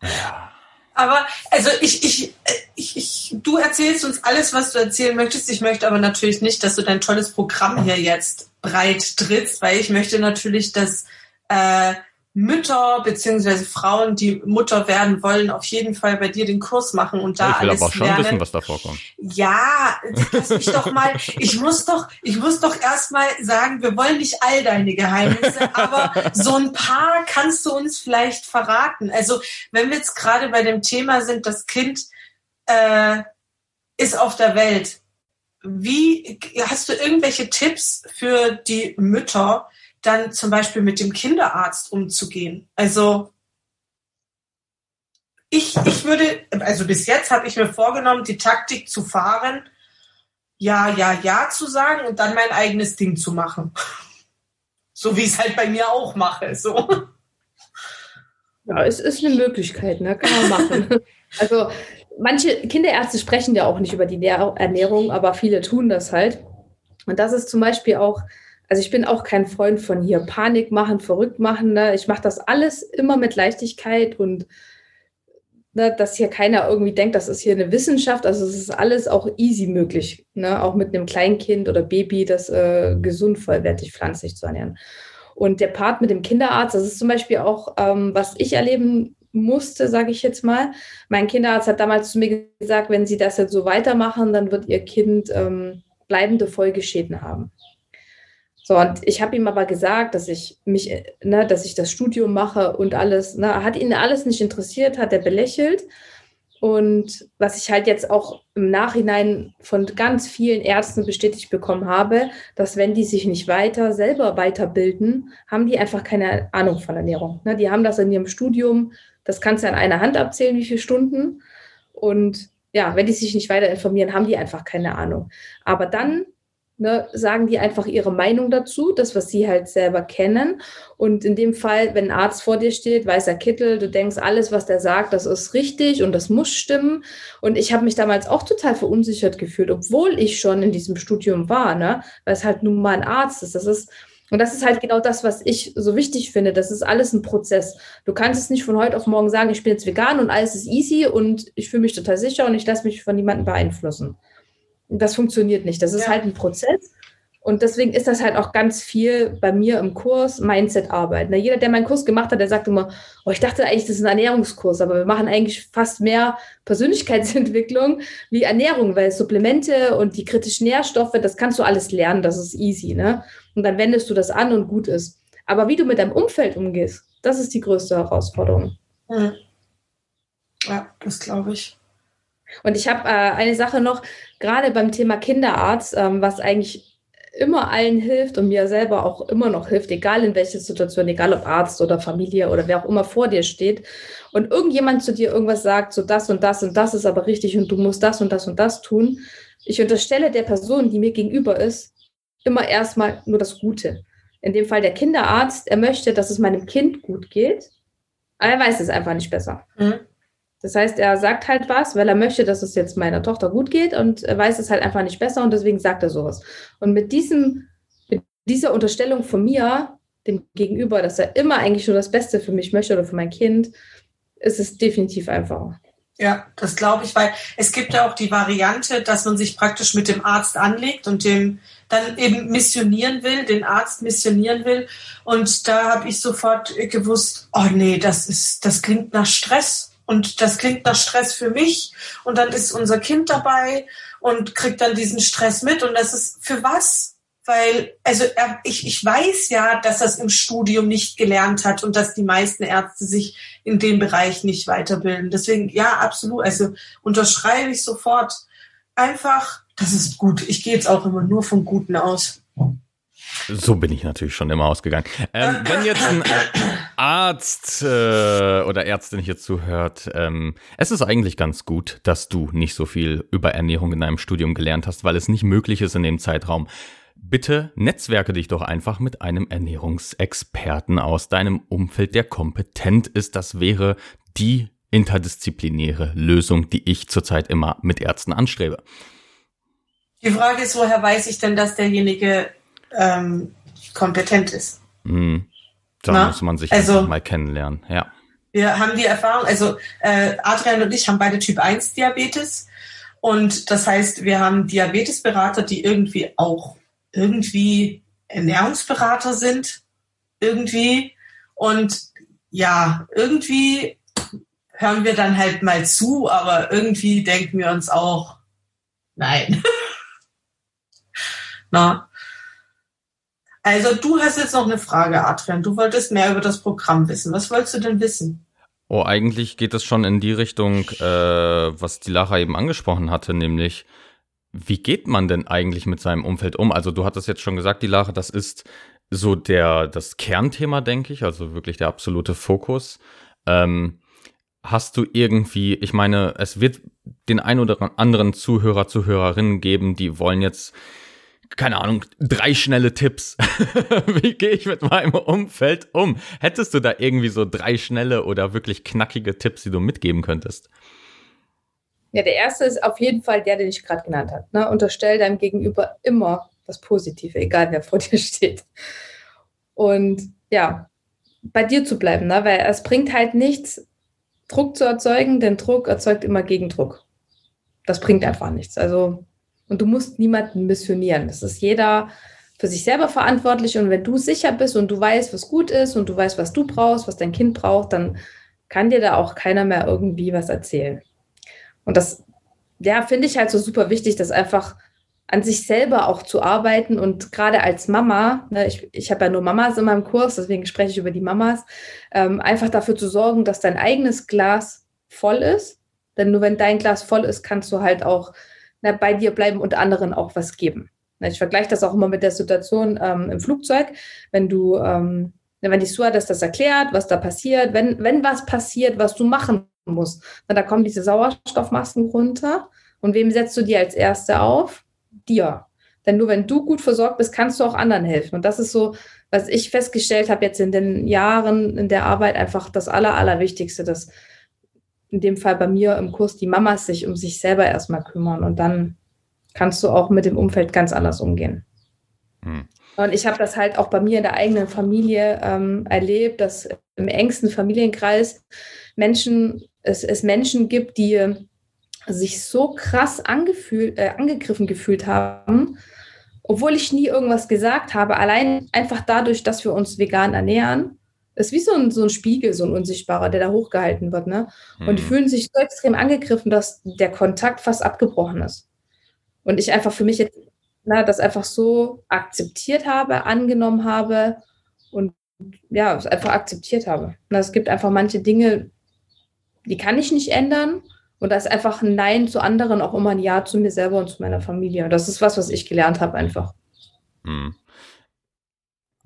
Ja. Aber also ich, ich, ich, ich, du erzählst uns alles, was du erzählen möchtest. Ich möchte aber natürlich nicht, dass du dein tolles Programm hier jetzt breit trittst, weil ich möchte natürlich, dass äh, Mütter beziehungsweise Frauen, die Mutter werden wollen, auf jeden Fall bei dir den Kurs machen und da ich will alles aber auch schon lernen. wissen, was da vorkommt. Ja, lass mich doch mal, ich muss doch, ich muss doch erstmal sagen, wir wollen nicht all deine Geheimnisse, aber so ein paar kannst du uns vielleicht verraten. Also, wenn wir jetzt gerade bei dem Thema sind, das Kind äh, ist auf der Welt. Wie hast du irgendwelche Tipps für die Mütter, dann zum Beispiel mit dem Kinderarzt umzugehen. Also ich, ich würde, also bis jetzt habe ich mir vorgenommen, die Taktik zu fahren, ja, ja, ja zu sagen und dann mein eigenes Ding zu machen. <laughs> So wie ich es halt bei mir auch mache. So. Ja, es ist eine Möglichkeit, ne? Kann man machen. <laughs> also manche Kinderärzte sprechen ja auch nicht über die Ernährung, aber viele tun das halt. Und das ist zum Beispiel auch also ich bin auch kein Freund von hier Panik machen, verrückt machen. Ne? Ich mache das alles immer mit Leichtigkeit und ne, dass hier keiner irgendwie denkt, das ist hier eine Wissenschaft. Also es ist alles auch easy möglich, ne? auch mit einem Kleinkind oder Baby, das äh, gesund, vollwertig, pflanzlich zu ernähren. Und der Part mit dem Kinderarzt, das ist zum Beispiel auch, ähm, was ich erleben musste, sage ich jetzt mal. Mein Kinderarzt hat damals zu mir gesagt, wenn Sie das jetzt so weitermachen, dann wird Ihr Kind ähm, bleibende Folgeschäden haben. So, und ich habe ihm aber gesagt, dass ich mich, ne, dass ich das Studium mache und alles, ne, hat ihn alles nicht interessiert, hat er belächelt. Und was ich halt jetzt auch im Nachhinein von ganz vielen Ärzten bestätigt bekommen habe, dass wenn die sich nicht weiter selber weiterbilden, haben die einfach keine Ahnung von Ernährung. Ne, die haben das in ihrem Studium, das kannst du an einer Hand abzählen, wie viele Stunden. Und ja, wenn die sich nicht weiter informieren, haben die einfach keine Ahnung. Aber dann ne, sagen die einfach ihre Meinung dazu, das, was sie halt selber kennen. Und in dem Fall, wenn ein Arzt vor dir steht, weißer Kittel, du denkst, alles, was der sagt, das ist richtig und das muss stimmen. Und ich habe mich damals auch total verunsichert gefühlt, obwohl ich schon in diesem Studium war, ne? weil es halt nun mal ein Arzt ist. Das ist und das ist halt genau das, was ich so wichtig finde. Das ist alles ein Prozess. Du kannst es nicht von heute auf morgen sagen, ich bin jetzt vegan und alles ist easy und ich fühle mich total sicher und ich lasse mich von niemandem beeinflussen das funktioniert nicht. Das ist ja. halt ein Prozess. Und deswegen ist das halt auch ganz viel bei mir im Kurs Mindset-Arbeit. Ne? Jeder, der meinen Kurs gemacht hat, der sagt immer, oh, ich dachte eigentlich, das ist ein Ernährungskurs, aber wir machen eigentlich fast mehr Persönlichkeitsentwicklung wie Ernährung, weil Supplemente und die kritischen Nährstoffe, das kannst du alles lernen, das ist easy. Ne? Und dann wendest du das an und gut ist. Aber wie du mit deinem Umfeld umgehst, das ist die größte Herausforderung. Hm. Ja, das glaube ich. Und ich habe äh, eine Sache noch, gerade beim Thema Kinderarzt, ähm, was eigentlich immer allen hilft und mir selber auch immer noch hilft, egal in welcher Situation, egal ob Arzt oder Familie oder wer auch immer vor dir steht und irgendjemand zu dir irgendwas sagt, so das und das und das ist aber richtig und du musst das und das und das tun. Ich unterstelle der Person, die mir gegenüber ist, immer erstmal nur das Gute. In dem Fall der Kinderarzt, er möchte, dass es meinem Kind gut geht, aber er weiß es einfach nicht besser. Mhm. Das heißt, er sagt halt was, weil er möchte, dass es jetzt meiner Tochter gut geht und weiß es halt einfach nicht besser und deswegen sagt er sowas. Und mit diesem, mit dieser Unterstellung von mir, dem Gegenüber, dass er immer eigentlich nur das Beste für mich möchte oder für mein Kind, ist es definitiv einfacher. Ja, das glaube ich, weil es gibt ja auch die Variante, dass man sich praktisch mit dem Arzt anlegt und dem dann eben missionieren will, den Arzt missionieren will. Und da habe ich sofort gewusst, oh nee, das ist, das klingt nach Stress. Und das klingt nach Stress für mich. Und dann ist unser Kind dabei und kriegt dann diesen Stress mit. Und das ist für was? Weil, also er, ich, ich weiß ja, dass er es im Studium nicht gelernt hat und dass die meisten Ärzte sich in dem Bereich nicht weiterbilden. Deswegen, ja, absolut. Also unterschreibe ich sofort. Einfach, das ist gut. Ich gehe jetzt auch immer nur vom Guten aus. So bin ich natürlich schon immer ausgegangen. Ähm, wenn jetzt ein <laughs> Arzt äh, oder Ärztin hier zuhört, ähm, es ist eigentlich ganz gut, dass du nicht so viel über Ernährung in deinem Studium gelernt hast, weil es nicht möglich ist in dem Zeitraum. Bitte netzwerke dich doch einfach mit einem Ernährungsexperten aus deinem Umfeld, der kompetent ist. Das wäre die interdisziplinäre Lösung, die ich zurzeit immer mit Ärzten anstrebe. Die Frage ist, woher weiß ich denn, dass derjenige ähm, kompetent ist. Mhm. Da Na? muss man sich also, mal kennenlernen, ja. Wir haben die Erfahrung, also äh, Adrian und ich haben beide Typ 1 Diabetes. Und das heißt, wir haben Diabetesberater, die irgendwie auch irgendwie Ernährungsberater sind. Irgendwie. Und ja, irgendwie hören wir dann halt mal zu, aber irgendwie denken wir uns auch, nein. <laughs> Na, also du hast jetzt noch eine Frage, Adrian. Du wolltest mehr über das Programm wissen. Was wolltest du denn wissen? Oh, eigentlich geht es schon in die Richtung, äh, was die Lara eben angesprochen hatte, nämlich wie geht man denn eigentlich mit seinem Umfeld um? Also du hattest jetzt schon gesagt, die Lara, das ist so der das Kernthema, denke ich, also wirklich der absolute Fokus. Ähm, hast du irgendwie, ich meine, es wird den ein oder anderen Zuhörer, Zuhörerinnen geben, die wollen jetzt keine Ahnung, drei schnelle Tipps. <laughs> Wie gehe ich mit meinem Umfeld um? Hättest du da irgendwie so drei schnelle oder wirklich knackige Tipps, die du mitgeben könntest? Ja, der erste ist auf jeden Fall der, den ich gerade genannt habe. Ne? Unterstell deinem Gegenüber immer das Positive, egal wer vor <laughs> dir steht. Und ja, bei dir zu bleiben, ne? weil es bringt halt nichts, Druck zu erzeugen, denn Druck erzeugt immer Gegendruck. Das bringt einfach nichts. Also, und du musst niemanden missionieren. Das ist jeder für sich selber verantwortlich. Und wenn du sicher bist und du weißt, was gut ist und du weißt, was du brauchst, was dein Kind braucht, dann kann dir da auch keiner mehr irgendwie was erzählen. Und das, ja, finde ich halt so super wichtig, dass einfach an sich selber auch zu arbeiten und gerade als Mama, ne, ich, ich habe ja nur Mamas in meinem Kurs, deswegen spreche ich über die Mamas, ähm, einfach dafür zu sorgen, dass dein eigenes Glas voll ist. Denn nur wenn dein Glas voll ist, kannst du halt auch na, bei dir bleiben und anderen auch was geben. Na, ich vergleiche das auch immer mit der Situation ähm, im Flugzeug, wenn du, ähm, wenn die Stewardess das erklärt, was da passiert, wenn, wenn was passiert, was du machen musst, na, da kommen diese Sauerstoffmasken runter. Und wem setzt du die als Erste auf? dir. Denn nur wenn du gut versorgt bist, kannst du auch anderen helfen. Und das ist so, was ich festgestellt habe jetzt in den Jahren in der Arbeit, einfach das Aller, Allerwichtigste, dass in dem Fall bei mir im Kurs die Mamas sich um sich selber erstmal kümmern und dann kannst du auch mit dem Umfeld ganz anders umgehen. Mhm. Und ich habe das halt auch bei mir in der eigenen Familie ähm, erlebt, dass im engsten Familienkreis Menschen, es, es Menschen gibt, die sich so krass angefühlt, äh, angegriffen gefühlt haben, obwohl ich nie irgendwas gesagt habe. Allein einfach dadurch, dass wir uns vegan ernähren, ist wie so ein, so ein Spiegel, so ein unsichtbarer, der da hochgehalten wird. Ne? Und die mhm. fühlen sich so extrem angegriffen, dass der Kontakt fast abgebrochen ist. Und ich einfach für mich jetzt na, das einfach so akzeptiert habe, angenommen habe und ja, es einfach akzeptiert habe. Na, es gibt einfach manche Dinge, die kann ich nicht ändern. Und da ist einfach ein Nein zu anderen auch immer ein Ja zu mir selber und zu meiner Familie. Und das ist was, was ich gelernt habe einfach. Hm.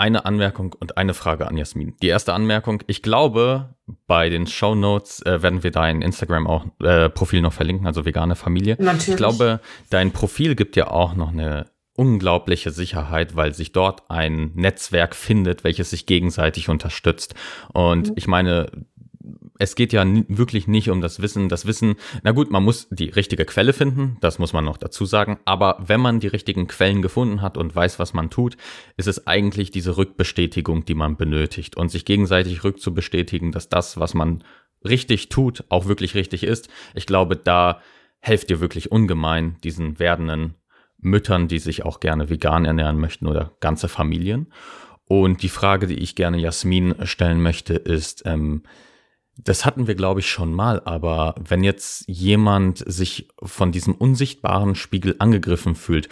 Eine Anmerkung und eine Frage an Jasmin. Die erste Anmerkung, ich glaube, bei den Show Notes äh, werden wir dein Instagram auch äh, Profil noch verlinken, also vegane Familie. Natürlich. Ich glaube, dein Profil gibt ja auch noch eine unglaubliche Sicherheit, weil sich dort ein Netzwerk findet, welches sich gegenseitig unterstützt. Und mhm. ich meine, es geht ja wirklich nicht um das Wissen. Das Wissen, na gut, man muss die richtige Quelle finden, das muss man noch dazu sagen. Aber wenn man die richtigen Quellen gefunden hat und weiß, was man tut, ist es eigentlich diese Rückbestätigung, die man benötigt. Und sich gegenseitig rückzubestätigen, dass das, was man richtig tut, auch wirklich richtig ist. Ich glaube, da helft ihr wirklich ungemein diesen werdenden Müttern, die sich auch gerne vegan ernähren möchten oder ganze Familien. Und die Frage, die ich gerne Jasmin stellen möchte, ist, ähm, das hatten wir, glaube ich, schon mal, aber wenn jetzt jemand sich von diesem unsichtbaren Spiegel angegriffen fühlt,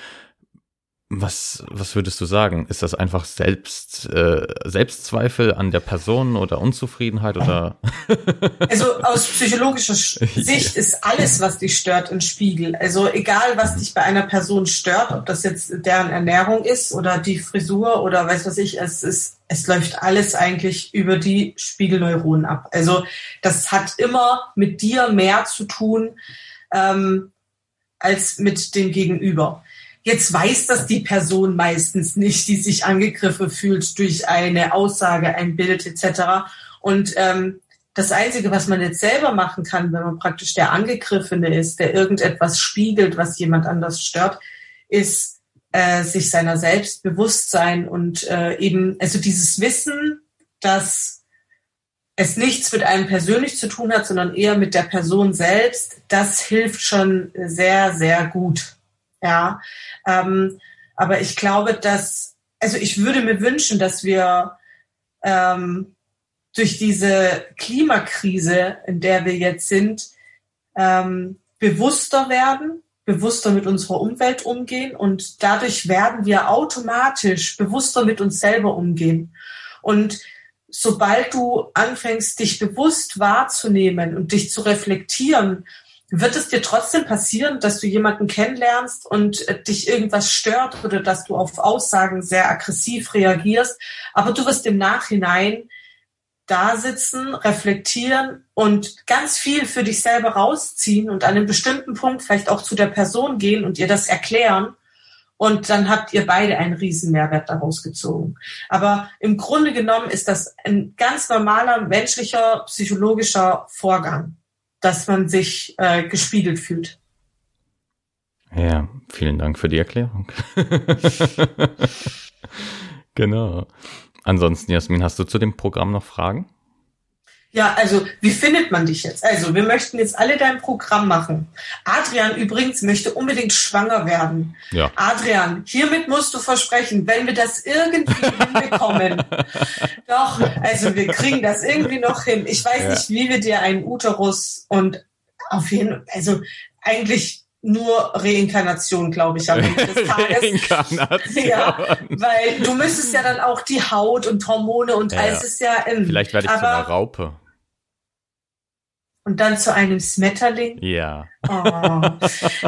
was, was würdest du sagen? Ist das einfach Selbst, äh, Selbstzweifel an der Person oder Unzufriedenheit oder? <laughs> Also aus psychologischer Sicht ist alles, was dich stört, ein Spiegel. Also egal, was dich bei einer Person stört, ob das jetzt deren Ernährung ist oder die Frisur oder weiß was ich, es ist, es läuft alles eigentlich über die Spiegelneuronen ab. Also das hat immer mit dir mehr zu tun ähm, als mit dem Gegenüber. Jetzt weiß das die Person meistens nicht, die sich angegriffen fühlt durch eine Aussage, ein Bild etc. Und ähm, das Einzige, was man jetzt selber machen kann, wenn man praktisch der Angegriffene ist, der irgendetwas spiegelt, was jemand anders stört, ist äh, sich seiner selbst bewusst sein und äh, eben, also dieses Wissen, dass es nichts mit einem persönlich zu tun hat, sondern eher mit der Person selbst, das hilft schon sehr, sehr gut. Ja, ähm, aber ich glaube, dass, also ich würde mir wünschen, dass wir ähm, durch diese Klimakrise, in der wir jetzt sind, ähm, bewusster werden, bewusster mit unserer Umwelt umgehen und dadurch werden wir automatisch bewusster mit uns selber umgehen. Und sobald du anfängst, dich bewusst wahrzunehmen und dich zu reflektieren, wird es dir trotzdem passieren, dass du jemanden kennenlernst und äh, dich irgendwas stört oder dass du auf Aussagen sehr aggressiv reagierst, aber du wirst im Nachhinein da sitzen, reflektieren und ganz viel für dich selber rausziehen und an einem bestimmten Punkt vielleicht auch zu der Person gehen und ihr das erklären. Und dann habt ihr beide einen riesen Mehrwert daraus gezogen. Aber im Grunde genommen ist das ein ganz normaler menschlicher psychologischer Vorgang dass man sich äh, gespiegelt fühlt. Ja, vielen Dank für die Erklärung. <laughs> genau. Ansonsten, Jasmin, hast du zu dem Programm noch Fragen? Ja, also wie findet man dich jetzt? Also wir möchten jetzt alle dein Programm machen. Adrian übrigens möchte unbedingt schwanger werden. Ja. Adrian, hiermit musst du versprechen, wenn wir das irgendwie <laughs> hinbekommen. Doch, also wir kriegen das irgendwie noch hin. Ich weiß ja. nicht, wie wir dir einen Uterus und auf jeden also eigentlich nur Reinkarnation, glaube ich, am Ende des <laughs> Tages. Reinkarnation. Ja, weil du müsstest ja dann auch die Haut und Hormone und ja, alles ist ja im. Vielleicht werde ich aber, zu einer Raupe. Und dann zu einem Smetterling? Ja. Oh.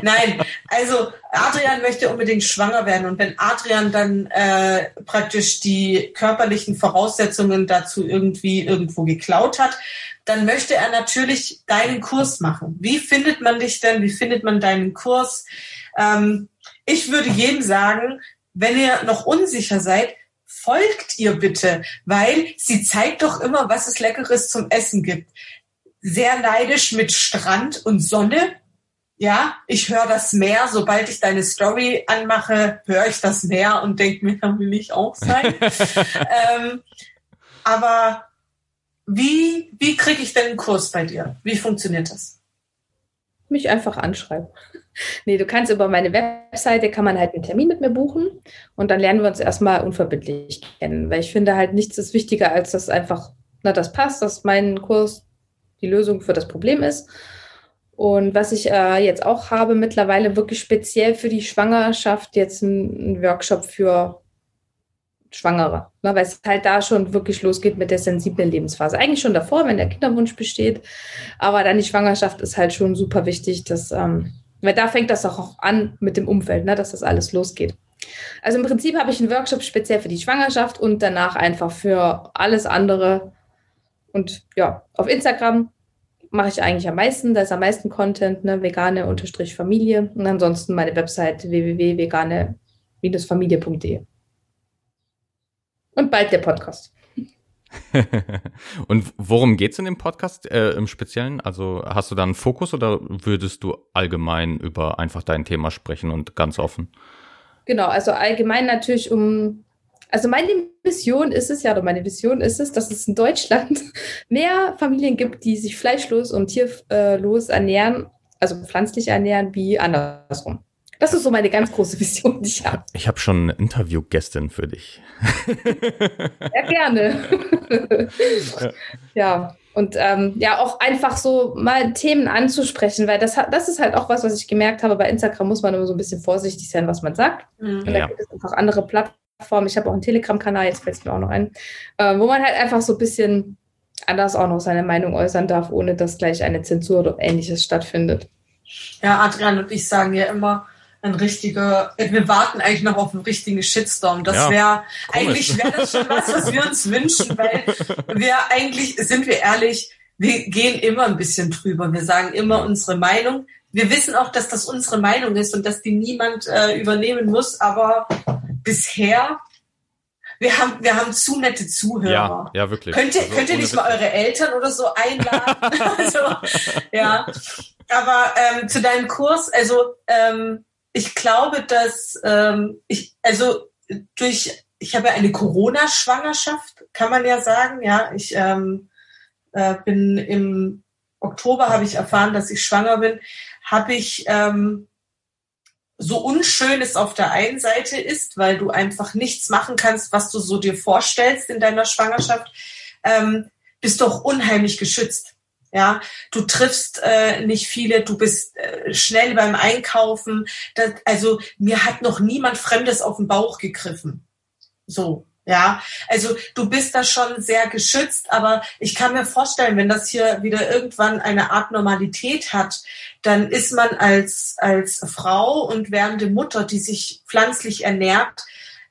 Nein, also Adrian möchte unbedingt schwanger werden und wenn Adrian dann äh, praktisch die körperlichen Voraussetzungen dazu irgendwie irgendwo geklaut hat, dann möchte er natürlich deinen Kurs machen. Wie findet man dich denn? Wie findet man deinen Kurs? Ähm, ich würde jedem sagen, wenn ihr noch unsicher seid, folgt ihr bitte, weil sie zeigt doch immer, was es Leckeres zum Essen gibt. Sehr neidisch mit Strand und Sonne. Ja, ich höre das Meer. Sobald ich deine Story anmache, höre ich das Meer und denke mir, da <laughs> will ich auch sein. <laughs> ähm, aber wie, wie kriege ich denn einen Kurs bei dir? Wie funktioniert das? Mich einfach anschreiben. <laughs> Nee, du kannst über meine Webseite, kann man halt einen Termin mit mir buchen und dann lernen wir uns erstmal unverbindlich kennen, weil ich finde halt nichts ist wichtiger, als dass einfach, na, das passt, dass mein Kurs die Lösung für das Problem ist. Und was ich äh, jetzt auch habe, mittlerweile wirklich speziell für die Schwangerschaft, jetzt ein Workshop für Schwangere, ne, weil es halt da schon wirklich losgeht mit der sensiblen Lebensphase. Eigentlich schon davor, wenn der Kinderwunsch besteht, aber dann die Schwangerschaft ist halt schon super wichtig, dass, ähm, weil da fängt das auch an mit dem Umfeld, ne, dass das alles losgeht. Also im Prinzip habe ich einen Workshop speziell für die Schwangerschaft und danach einfach für alles andere. Und ja, auf Instagram mache ich eigentlich am meisten, da ist am meisten Content, ne, vegane-familie und ansonsten meine Website www.vegane-familie.de. Und bald der Podcast. <laughs> und worum geht es in dem Podcast äh, im Speziellen? Also hast du da einen Fokus oder würdest du allgemein über einfach dein Thema sprechen und ganz offen? Genau, also allgemein natürlich um, also meine Mission ist es ja, oder meine Vision ist es, dass es in Deutschland <laughs> mehr Familien gibt, die sich fleischlos und tierlos ernähren, also pflanzlich ernähren, wie andersrum. Das ist so meine ganz große Vision, die ich habe. Ich habe schon eine Interviewgästin für dich. <laughs> Ja, gerne. ja. <laughs> ja. Und ähm, ja, auch einfach so mal Themen anzusprechen, weil das, das ist halt auch was, was ich gemerkt habe. Bei Instagram muss man immer so ein bisschen vorsichtig sein, was man sagt. Mhm. Und da ja. gibt es einfach andere Plattformen. Ich habe auch einen Telegram-Kanal, jetzt fällt es mir auch noch ein, äh, wo man halt einfach so ein bisschen anders auch noch seine Meinung äußern darf, ohne dass gleich eine Zensur oder ähnliches stattfindet. Ja, Adrian und ich sagen ja immer, ein richtiger, wir warten eigentlich noch auf einen richtigen Shitstorm. Das ja, wäre, eigentlich wäre das schon was, was wir uns wünschen, weil wir eigentlich, sind wir ehrlich, wir gehen immer ein bisschen drüber. Wir sagen immer unsere Meinung. Wir wissen auch, dass das unsere Meinung ist und dass die niemand äh, übernehmen muss, aber bisher wir haben, wir haben zu nette Zuhörer. Ja, ja wirklich. Könnt ihr, also, könnt ihr nicht mal eure Eltern oder so einladen? <laughs> also, ja. Aber ähm, zu deinem Kurs, also ähm, ich glaube, dass ähm, ich, also durch, ich habe eine Corona-Schwangerschaft, kann man ja sagen, ja. Ich ähm, äh, bin im Oktober habe ich erfahren, dass ich schwanger bin, habe ich ähm, so unschön es auf der einen Seite ist, weil du einfach nichts machen kannst, was du so dir vorstellst in deiner Schwangerschaft, ähm, bist doch unheimlich geschützt. Ja, du triffst äh, nicht viele, du bist äh, schnell beim Einkaufen. Das, also mir hat noch niemand Fremdes auf den Bauch gegriffen. So, ja. Also du bist da schon sehr geschützt, aber ich kann mir vorstellen, wenn das hier wieder irgendwann eine Art Normalität hat, dann ist man als als Frau und werdende Mutter, die sich pflanzlich ernährt,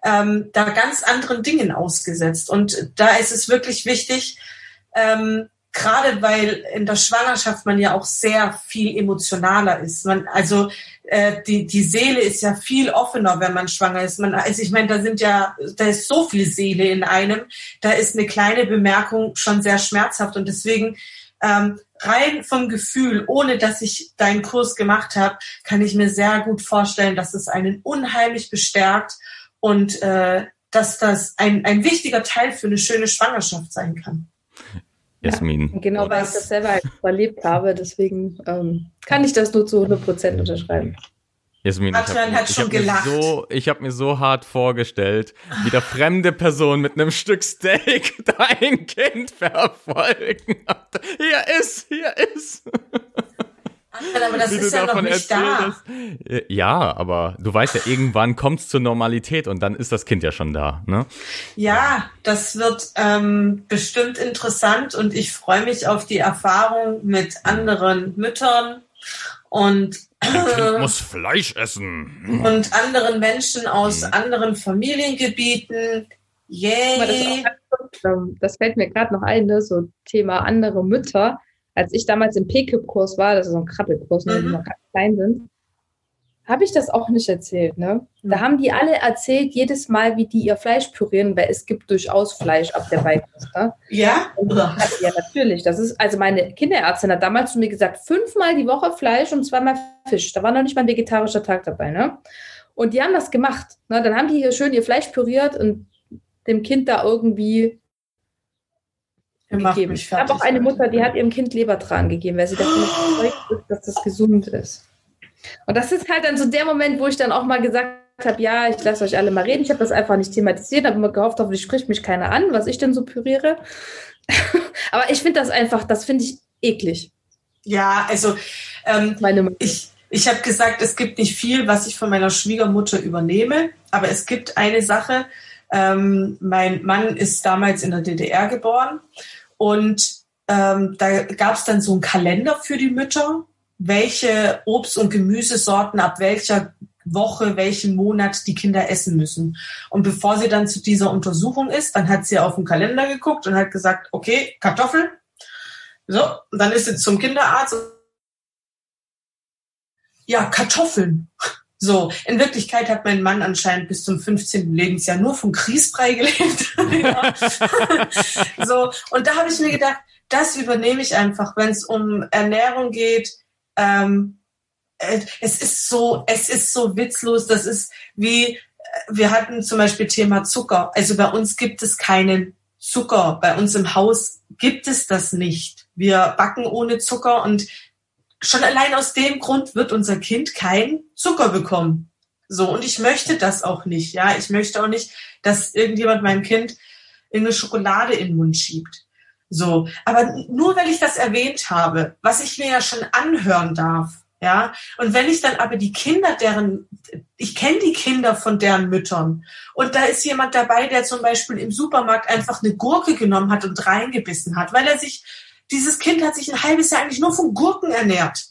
ähm, da ganz anderen Dingen ausgesetzt. Und da ist es wirklich wichtig. Ähm, gerade weil in der Schwangerschaft man ja auch sehr viel emotionaler ist. Man, also äh, die, die Seele ist ja viel offener, wenn man schwanger ist. Man, also ich meine, da sind ja, da ist so viel Seele in einem, da ist eine kleine Bemerkung schon sehr schmerzhaft und deswegen ähm, rein vom Gefühl, ohne dass ich deinen Kurs gemacht habe, kann ich mir sehr gut vorstellen, dass es einen unheimlich bestärkt und äh, dass das ein, ein wichtiger Teil für eine schöne Schwangerschaft sein kann. Jasmin. Ja, genau, weil ich das selber halt <laughs> erlebt habe, deswegen ähm, kann ich das nur zu 100 Prozent unterschreiben. Jasmin, Adrian hat schon gelacht. So, ich habe mir so hart vorgestellt, wie der fremde Person mit einem Stück Steak <laughs> dein Kind verfolgen. <laughs> Hier ist, hier ist. Aber das ist ja noch nicht da. Ja, aber du weißt ja, irgendwann kommt es zur Normalität und dann ist das Kind ja schon da. Ne? Ja, das wird ähm, bestimmt interessant und ich freue mich auf die Erfahrung mit anderen Müttern und kind <clears throat> muss Fleisch essen. Und anderen Menschen aus mhm. anderen Familiengebieten. Yay! Das, das fällt mir gerade noch ein, ne? so Thema andere Mütter. Als ich damals im PKIP-Kurs war, das ist so ein Krabbelkurs, ne, mhm. die noch ganz klein sind, habe ich das auch nicht erzählt. Ne? Da mhm. haben die alle erzählt, jedes Mal, wie die ihr Fleisch pürieren, weil es gibt durchaus Fleisch ab der Beikost. Ne? Ja? ja, natürlich. Das ist, also meine Kinderärztin hat damals zu mir gesagt, fünfmal die Woche Fleisch und zweimal Fisch. Da war noch nicht mal ein vegetarischer Tag dabei. Ne? Und die haben das gemacht. Ne? Dann haben die hier schön ihr Fleisch püriert und dem Kind da irgendwie gegeben. Ich habe auch eine Mutter, die hat ihrem Kind Lebertran gegeben, weil sie davon überzeugt ist, dass das gesund ist. Und das ist halt dann so der Moment, wo ich dann auch mal gesagt habe, ja, ich lasse euch alle mal reden. Ich habe das einfach nicht thematisiert, habe immer gehofft, hoffentlich spricht mich keiner an, was ich denn so püriere. <laughs> Aber ich finde das einfach, das finde ich eklig. Ja, also ähm, Meine ich, ich habe gesagt, es gibt nicht viel, was ich von meiner Schwiegermutter übernehme, aber es gibt eine Sache. Ähm, mein Mann ist damals in der DDR geboren und ähm, da gab es dann so einen Kalender für die Mütter welche Obst- und Gemüsesorten ab welcher Woche, welchen Monat die Kinder essen müssen. Und bevor sie dann zu dieser Untersuchung ist, dann hat sie auf den Kalender geguckt und hat gesagt, okay, Kartoffeln. So, dann ist sie zum Kinderarzt. Ja, Kartoffeln. So, in Wirklichkeit hat mein Mann anscheinend bis zum 15. Lebensjahr nur vom Grießbrei gelebt. <laughs> so, und da habe ich mir gedacht, das übernehme ich einfach, wenn es um Ernährung geht, ähm, äh, es ist so, es ist so witzlos. Das ist wie, äh, wir hatten zum Beispiel Thema Zucker. Also bei uns gibt es keinen Zucker. Bei uns im Haus gibt es das nicht. Wir backen ohne Zucker und schon allein aus dem Grund wird unser Kind keinen Zucker bekommen. So, und ich möchte das auch nicht. Ja, ich möchte auch nicht, dass irgendjemand meinem Kind eine Schokolade in den Mund schiebt. So, aber nur weil ich das erwähnt habe, was ich mir ja schon anhören darf, ja, und wenn ich dann aber die Kinder, deren, ich kenne die Kinder von deren Müttern und da ist jemand dabei, der zum Beispiel im Supermarkt einfach eine Gurke genommen hat und reingebissen hat, weil er sich, dieses Kind hat sich ein halbes Jahr eigentlich nur von Gurken ernährt.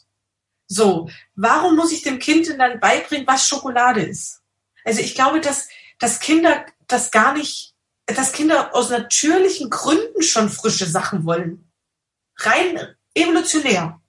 So, warum muss ich dem Kind denn dann beibringen, was Schokolade ist? Also ich glaube, dass, dass Kinder das gar nicht dass Kinder aus natürlichen Gründen schon frische Sachen wollen. Rein evolutionär.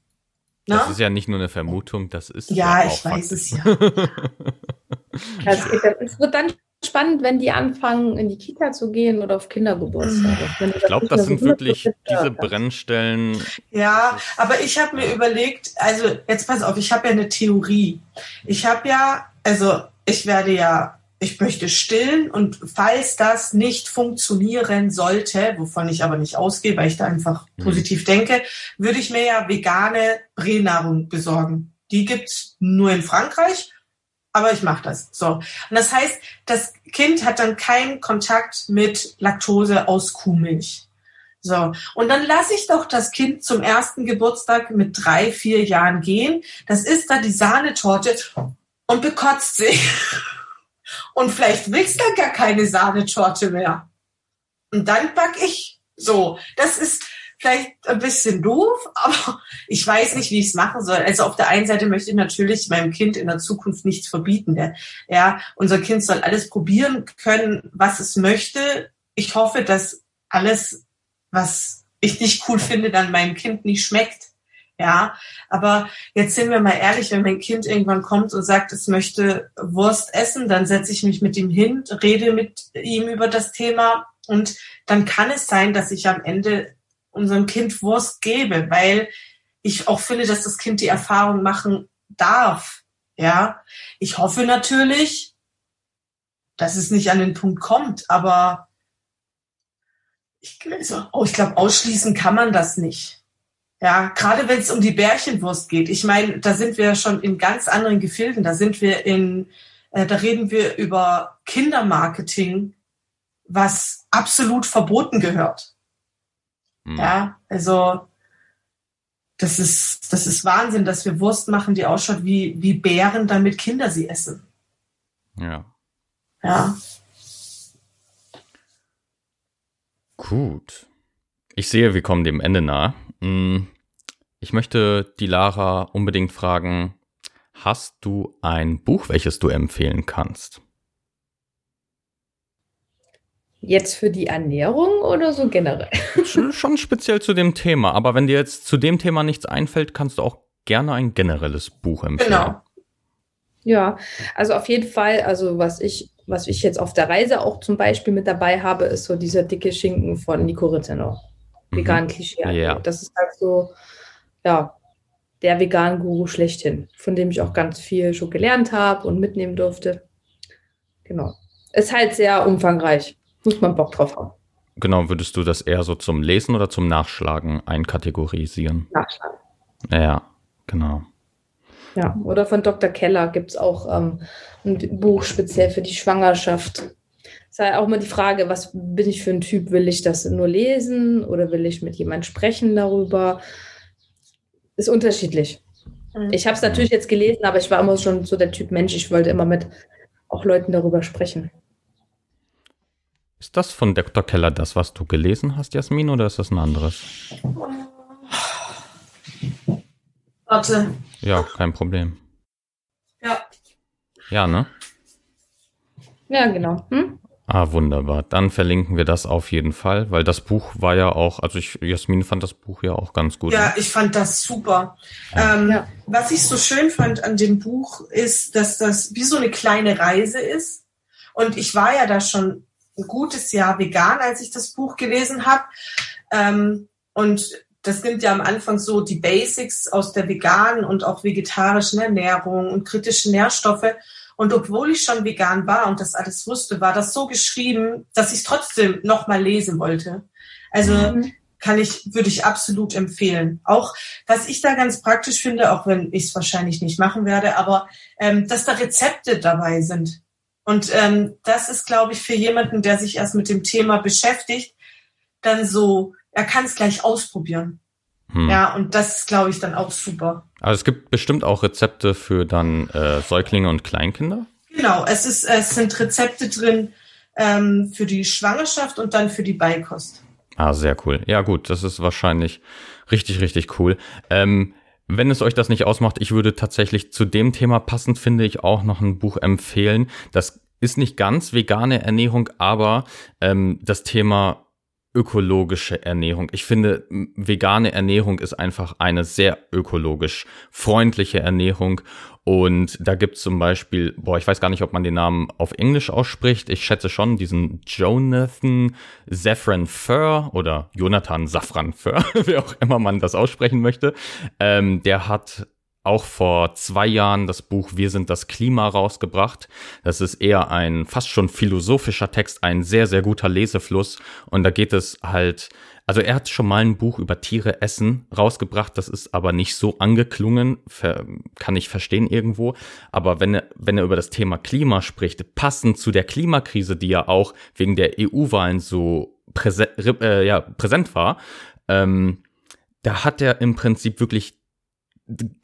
Na? Das ist ja nicht nur eine Vermutung, das ist ja, ja ich weiß Fakt. es ja. <laughs> also, ja. Es wird dann spannend, wenn die anfangen, in die Kita zu gehen oder auf Kindergeburtstage. Ich glaube, das sind wirklich diese Brennstellen. Ja, aber ich habe mir überlegt, also jetzt pass auf, ich habe ja eine Theorie. Ich habe ja, also ich werde ja ich möchte stillen und falls das nicht funktionieren sollte, wovon ich aber nicht ausgehe, weil ich da einfach mhm. positiv denke, würde ich mir ja vegane Brähnahrung besorgen. Die gibt's nur in Frankreich, aber ich mache das. So. Und das heißt, das Kind hat dann keinen Kontakt mit Laktose aus Kuhmilch. So. Und dann lasse ich doch das Kind zum ersten Geburtstag mit drei, vier Jahren gehen. Das ist da die Sahnetorte und bekotzt sich. <laughs> Und vielleicht willst du gar keine Sahnetorte mehr. Und dann back ich. So, das ist vielleicht ein bisschen doof, <laughs> aber ich weiß nicht, wie ich es machen soll. Also auf der einen Seite möchte ich natürlich meinem Kind in der Zukunft nichts verbieten. Ja, unser Kind soll alles probieren können, was es möchte. Ich hoffe, dass alles, was ich nicht cool finde, dann meinem Kind nicht schmeckt. Ja, aber jetzt sind wir mal ehrlich, wenn mein Kind irgendwann kommt und sagt, es möchte Wurst essen, dann setze ich mich mit ihm hin, rede mit ihm über das Thema und dann kann es sein, dass ich am Ende unserem Kind Wurst gebe, weil ich auch finde, dass das Kind die Erfahrung machen darf. Ja, ich hoffe natürlich, dass es nicht an den Punkt kommt, aber ich, also, oh, ich glaube, ausschließen kann man das nicht. Ja, gerade wenn es um die Bärchenwurst geht. Ich meine, da sind wir schon in ganz anderen Gefilden. Da sind wir in, äh, da reden wir über Kindermarketing, was absolut verboten gehört. Mhm. Ja, also das ist, das ist Wahnsinn, dass wir Wurst machen, die ausschaut wie, wie Bären, damit Kinder sie essen. Ja. Ja. Gut. Ich sehe, wir kommen dem Ende nah. Hm, ich möchte die Lara unbedingt fragen, hast du ein Buch, welches du empfehlen kannst? Jetzt für die Ernährung oder so generell? <laughs> Schon speziell zu dem Thema. Aber wenn dir jetzt zu dem Thema nichts einfällt, kannst du auch gerne ein generelles Buch empfehlen. Genau. Ja, also auf jeden Fall, also was ich, was ich jetzt auf der Reise auch zum Beispiel mit dabei habe, ist so dieser dicke Schinken von Nico Rittenau. Mhm. Vegan Klischee. Ja. Das ist halt so, ja, der vegan Guru schlechthin, von dem ich auch ganz viel schon gelernt habe und mitnehmen durfte. Genau. Ist halt sehr umfangreich. Muss man Bock drauf haben. Genau, würdest du das eher so zum Lesen oder zum Nachschlagen einkategorisieren? Nachschlagen. Ja, genau. Ja, oder von Dr. Keller gibt es auch ähm, ein Buch speziell für die Schwangerschaft. Es ist halt auch mal die Frage, was bin ich für ein Typ? Will ich das nur lesen oder will ich mit jemandem sprechen darüber? Ist unterschiedlich. Mhm. Ich habe es natürlich jetzt gelesen, aber ich war immer schon so der Typ Mensch, ich wollte immer mit auch Leuten darüber sprechen. Ist das von Dr. Keller das, was du gelesen hast, Jasmin, oder ist das ein anderes? Warte. Ja, kein Problem. Ja. Ja, ne? Ja, genau. Hm? Ah, wunderbar. Dann verlinken wir das auf jeden Fall, weil das Buch war ja auch, also ich, Jasmin fand das Buch ja auch ganz gut. Ja, ne? ich fand das super. Ja. Ähm, ja. Was ich so schön fand an dem Buch ist, dass das wie so eine kleine Reise ist. Und ich war ja da schon ein gutes Jahr vegan, als ich das Buch gelesen habe. Ähm, und das nimmt ja am Anfang so die Basics aus der veganen und auch vegetarischen Ernährung und kritischen Nährstoffe. Und obwohl ich schon vegan war und das alles wusste, war das so geschrieben, dass ich es trotzdem nochmal lesen wollte. Also mhm. kann ich, würde ich absolut empfehlen. Auch was ich da ganz praktisch finde, auch wenn ich es wahrscheinlich nicht machen werde, aber ähm, dass da Rezepte dabei sind. Und ähm, das ist, glaube ich, für jemanden, der sich erst mit dem Thema beschäftigt, dann so, er kann es gleich ausprobieren. Hm. Ja, und das ist, glaube ich, dann auch super. Also es gibt bestimmt auch Rezepte für dann äh, Säuglinge und Kleinkinder? Genau, es, ist, es sind Rezepte drin ähm, für die Schwangerschaft und dann für die Beikost. Ah, sehr cool. Ja, gut, das ist wahrscheinlich richtig, richtig cool. Ähm, wenn es euch das nicht ausmacht, ich würde tatsächlich zu dem Thema passend, finde ich, auch noch ein Buch empfehlen. Das ist nicht ganz vegane Ernährung, aber ähm, das Thema ökologische Ernährung. Ich finde, vegane Ernährung ist einfach eine sehr ökologisch freundliche Ernährung. Und da gibt es zum Beispiel, boah, ich weiß gar nicht, ob man den Namen auf Englisch ausspricht. Ich schätze schon diesen Jonathan Saffron Fur oder Jonathan Safran Fur, <laughs> wie auch immer man das aussprechen möchte. Ähm, der hat auch vor zwei Jahren das Buch Wir sind das Klima rausgebracht. Das ist eher ein fast schon philosophischer Text, ein sehr, sehr guter Lesefluss. Und da geht es halt, also er hat schon mal ein Buch über Tiere essen rausgebracht. Das ist aber nicht so angeklungen, kann ich verstehen irgendwo. Aber wenn er, wenn er über das Thema Klima spricht, passend zu der Klimakrise, die ja auch wegen der EU-Wahlen so präse äh, ja, präsent war, ähm, da hat er im Prinzip wirklich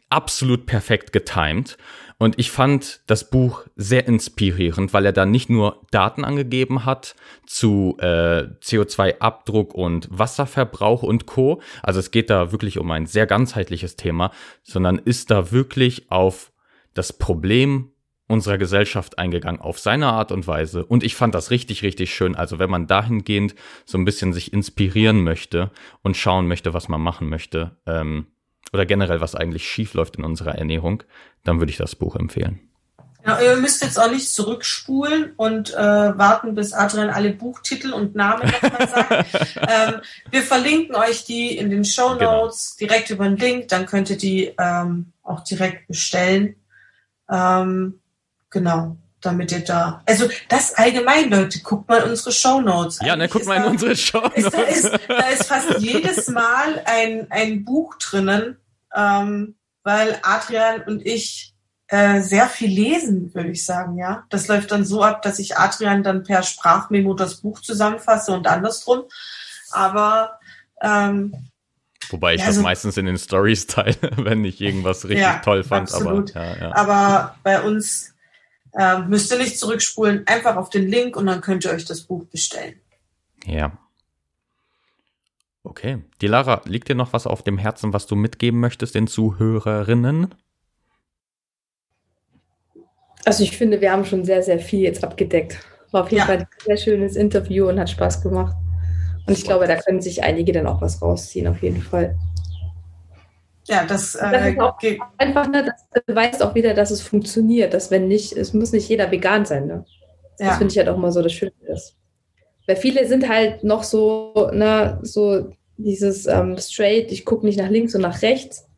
absolut perfekt getimed. Und ich fand das Buch sehr inspirierend, weil er da nicht nur Daten angegeben hat zu äh, CO2-Abdruck und Wasserverbrauch und Co. Also es geht da wirklich um ein sehr ganzheitliches Thema, sondern ist da wirklich auf das Problem unserer Gesellschaft eingegangen, auf seine Art und Weise. Und ich fand das richtig, richtig schön. Also wenn man dahingehend so ein bisschen sich inspirieren möchte und schauen möchte, was man machen möchte, ähm, oder generell was eigentlich schief läuft in unserer Ernährung, dann würde ich das Buch empfehlen. Ja, ihr müsst jetzt auch nicht zurückspulen und äh, warten, bis Adrian alle Buchtitel und Namen nochmal sagt. <laughs> ähm, wir verlinken euch die in den Show genau. Notes genau. direkt über den Link, dann könnt ihr die ähm, auch direkt bestellen. Ähm, genau damit ihr da. Also das allgemein, Leute, guckt mal unsere Show Notes. Ja, ne, guckt mal in da, unsere Show Notes. Da ist, da ist fast <laughs> jedes Mal ein, ein Buch drinnen, ähm, weil Adrian und ich äh, sehr viel lesen, würde ich sagen, ja. Das läuft dann so ab, dass ich Adrian dann per Sprachmemo das Buch zusammenfasse und andersrum. Aber ähm, Wobei ich ja, also, das meistens in den Stories teile, <laughs> wenn ich irgendwas richtig ja, toll fand. Absolut. Aber, ja, aber bei uns äh, müsst ihr nicht zurückspulen, einfach auf den Link und dann könnt ihr euch das Buch bestellen. Ja. Okay. Die Lara, liegt dir noch was auf dem Herzen, was du mitgeben möchtest den Zuhörerinnen? Also ich finde, wir haben schon sehr, sehr viel jetzt abgedeckt. War auf jeden ja. Fall ein sehr schönes Interview und hat Spaß gemacht. Und ich glaube, da können sich einige dann auch was rausziehen, auf jeden Fall. Ja, das, äh, das ist auch einfach, ne, das beweist auch wieder, dass es funktioniert, dass wenn nicht, es muss nicht jeder vegan sein. Ne? Ja. Das finde ich halt auch immer so das Schöne ist. Weil viele sind halt noch so, ne, so dieses ähm, straight, ich gucke nicht nach links und nach rechts.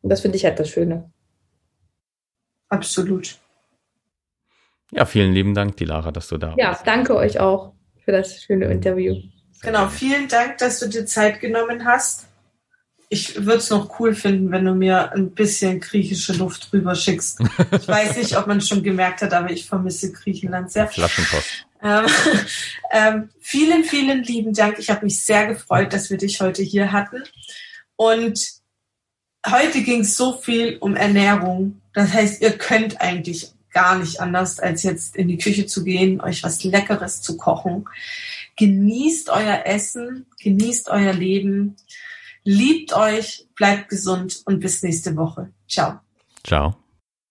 Und das finde ich halt das Schöne. Absolut. Ja, vielen lieben Dank, die Lara, dass du da ja, bist. Ja, danke euch auch für das schöne Interview. Genau, vielen Dank, dass du dir Zeit genommen hast ich würde es noch cool finden, wenn du mir ein bisschen griechische Luft rüber schickst. Ich weiß <laughs> nicht, ob man es schon gemerkt hat, aber ich vermisse Griechenland sehr. Flaschenpost. Ähm, <laughs> ähm, vielen, vielen lieben Dank. Ich habe mich sehr gefreut, dass wir dich heute hier hatten. Und heute ging es so viel um Ernährung. Das heißt, ihr könnt eigentlich gar nicht anders, als jetzt in die Küche zu gehen, euch was Leckeres zu kochen. Genießt euer Essen, genießt euer Leben. Liebt euch, bleibt gesund und bis nächste Woche. Ciao. Ciao.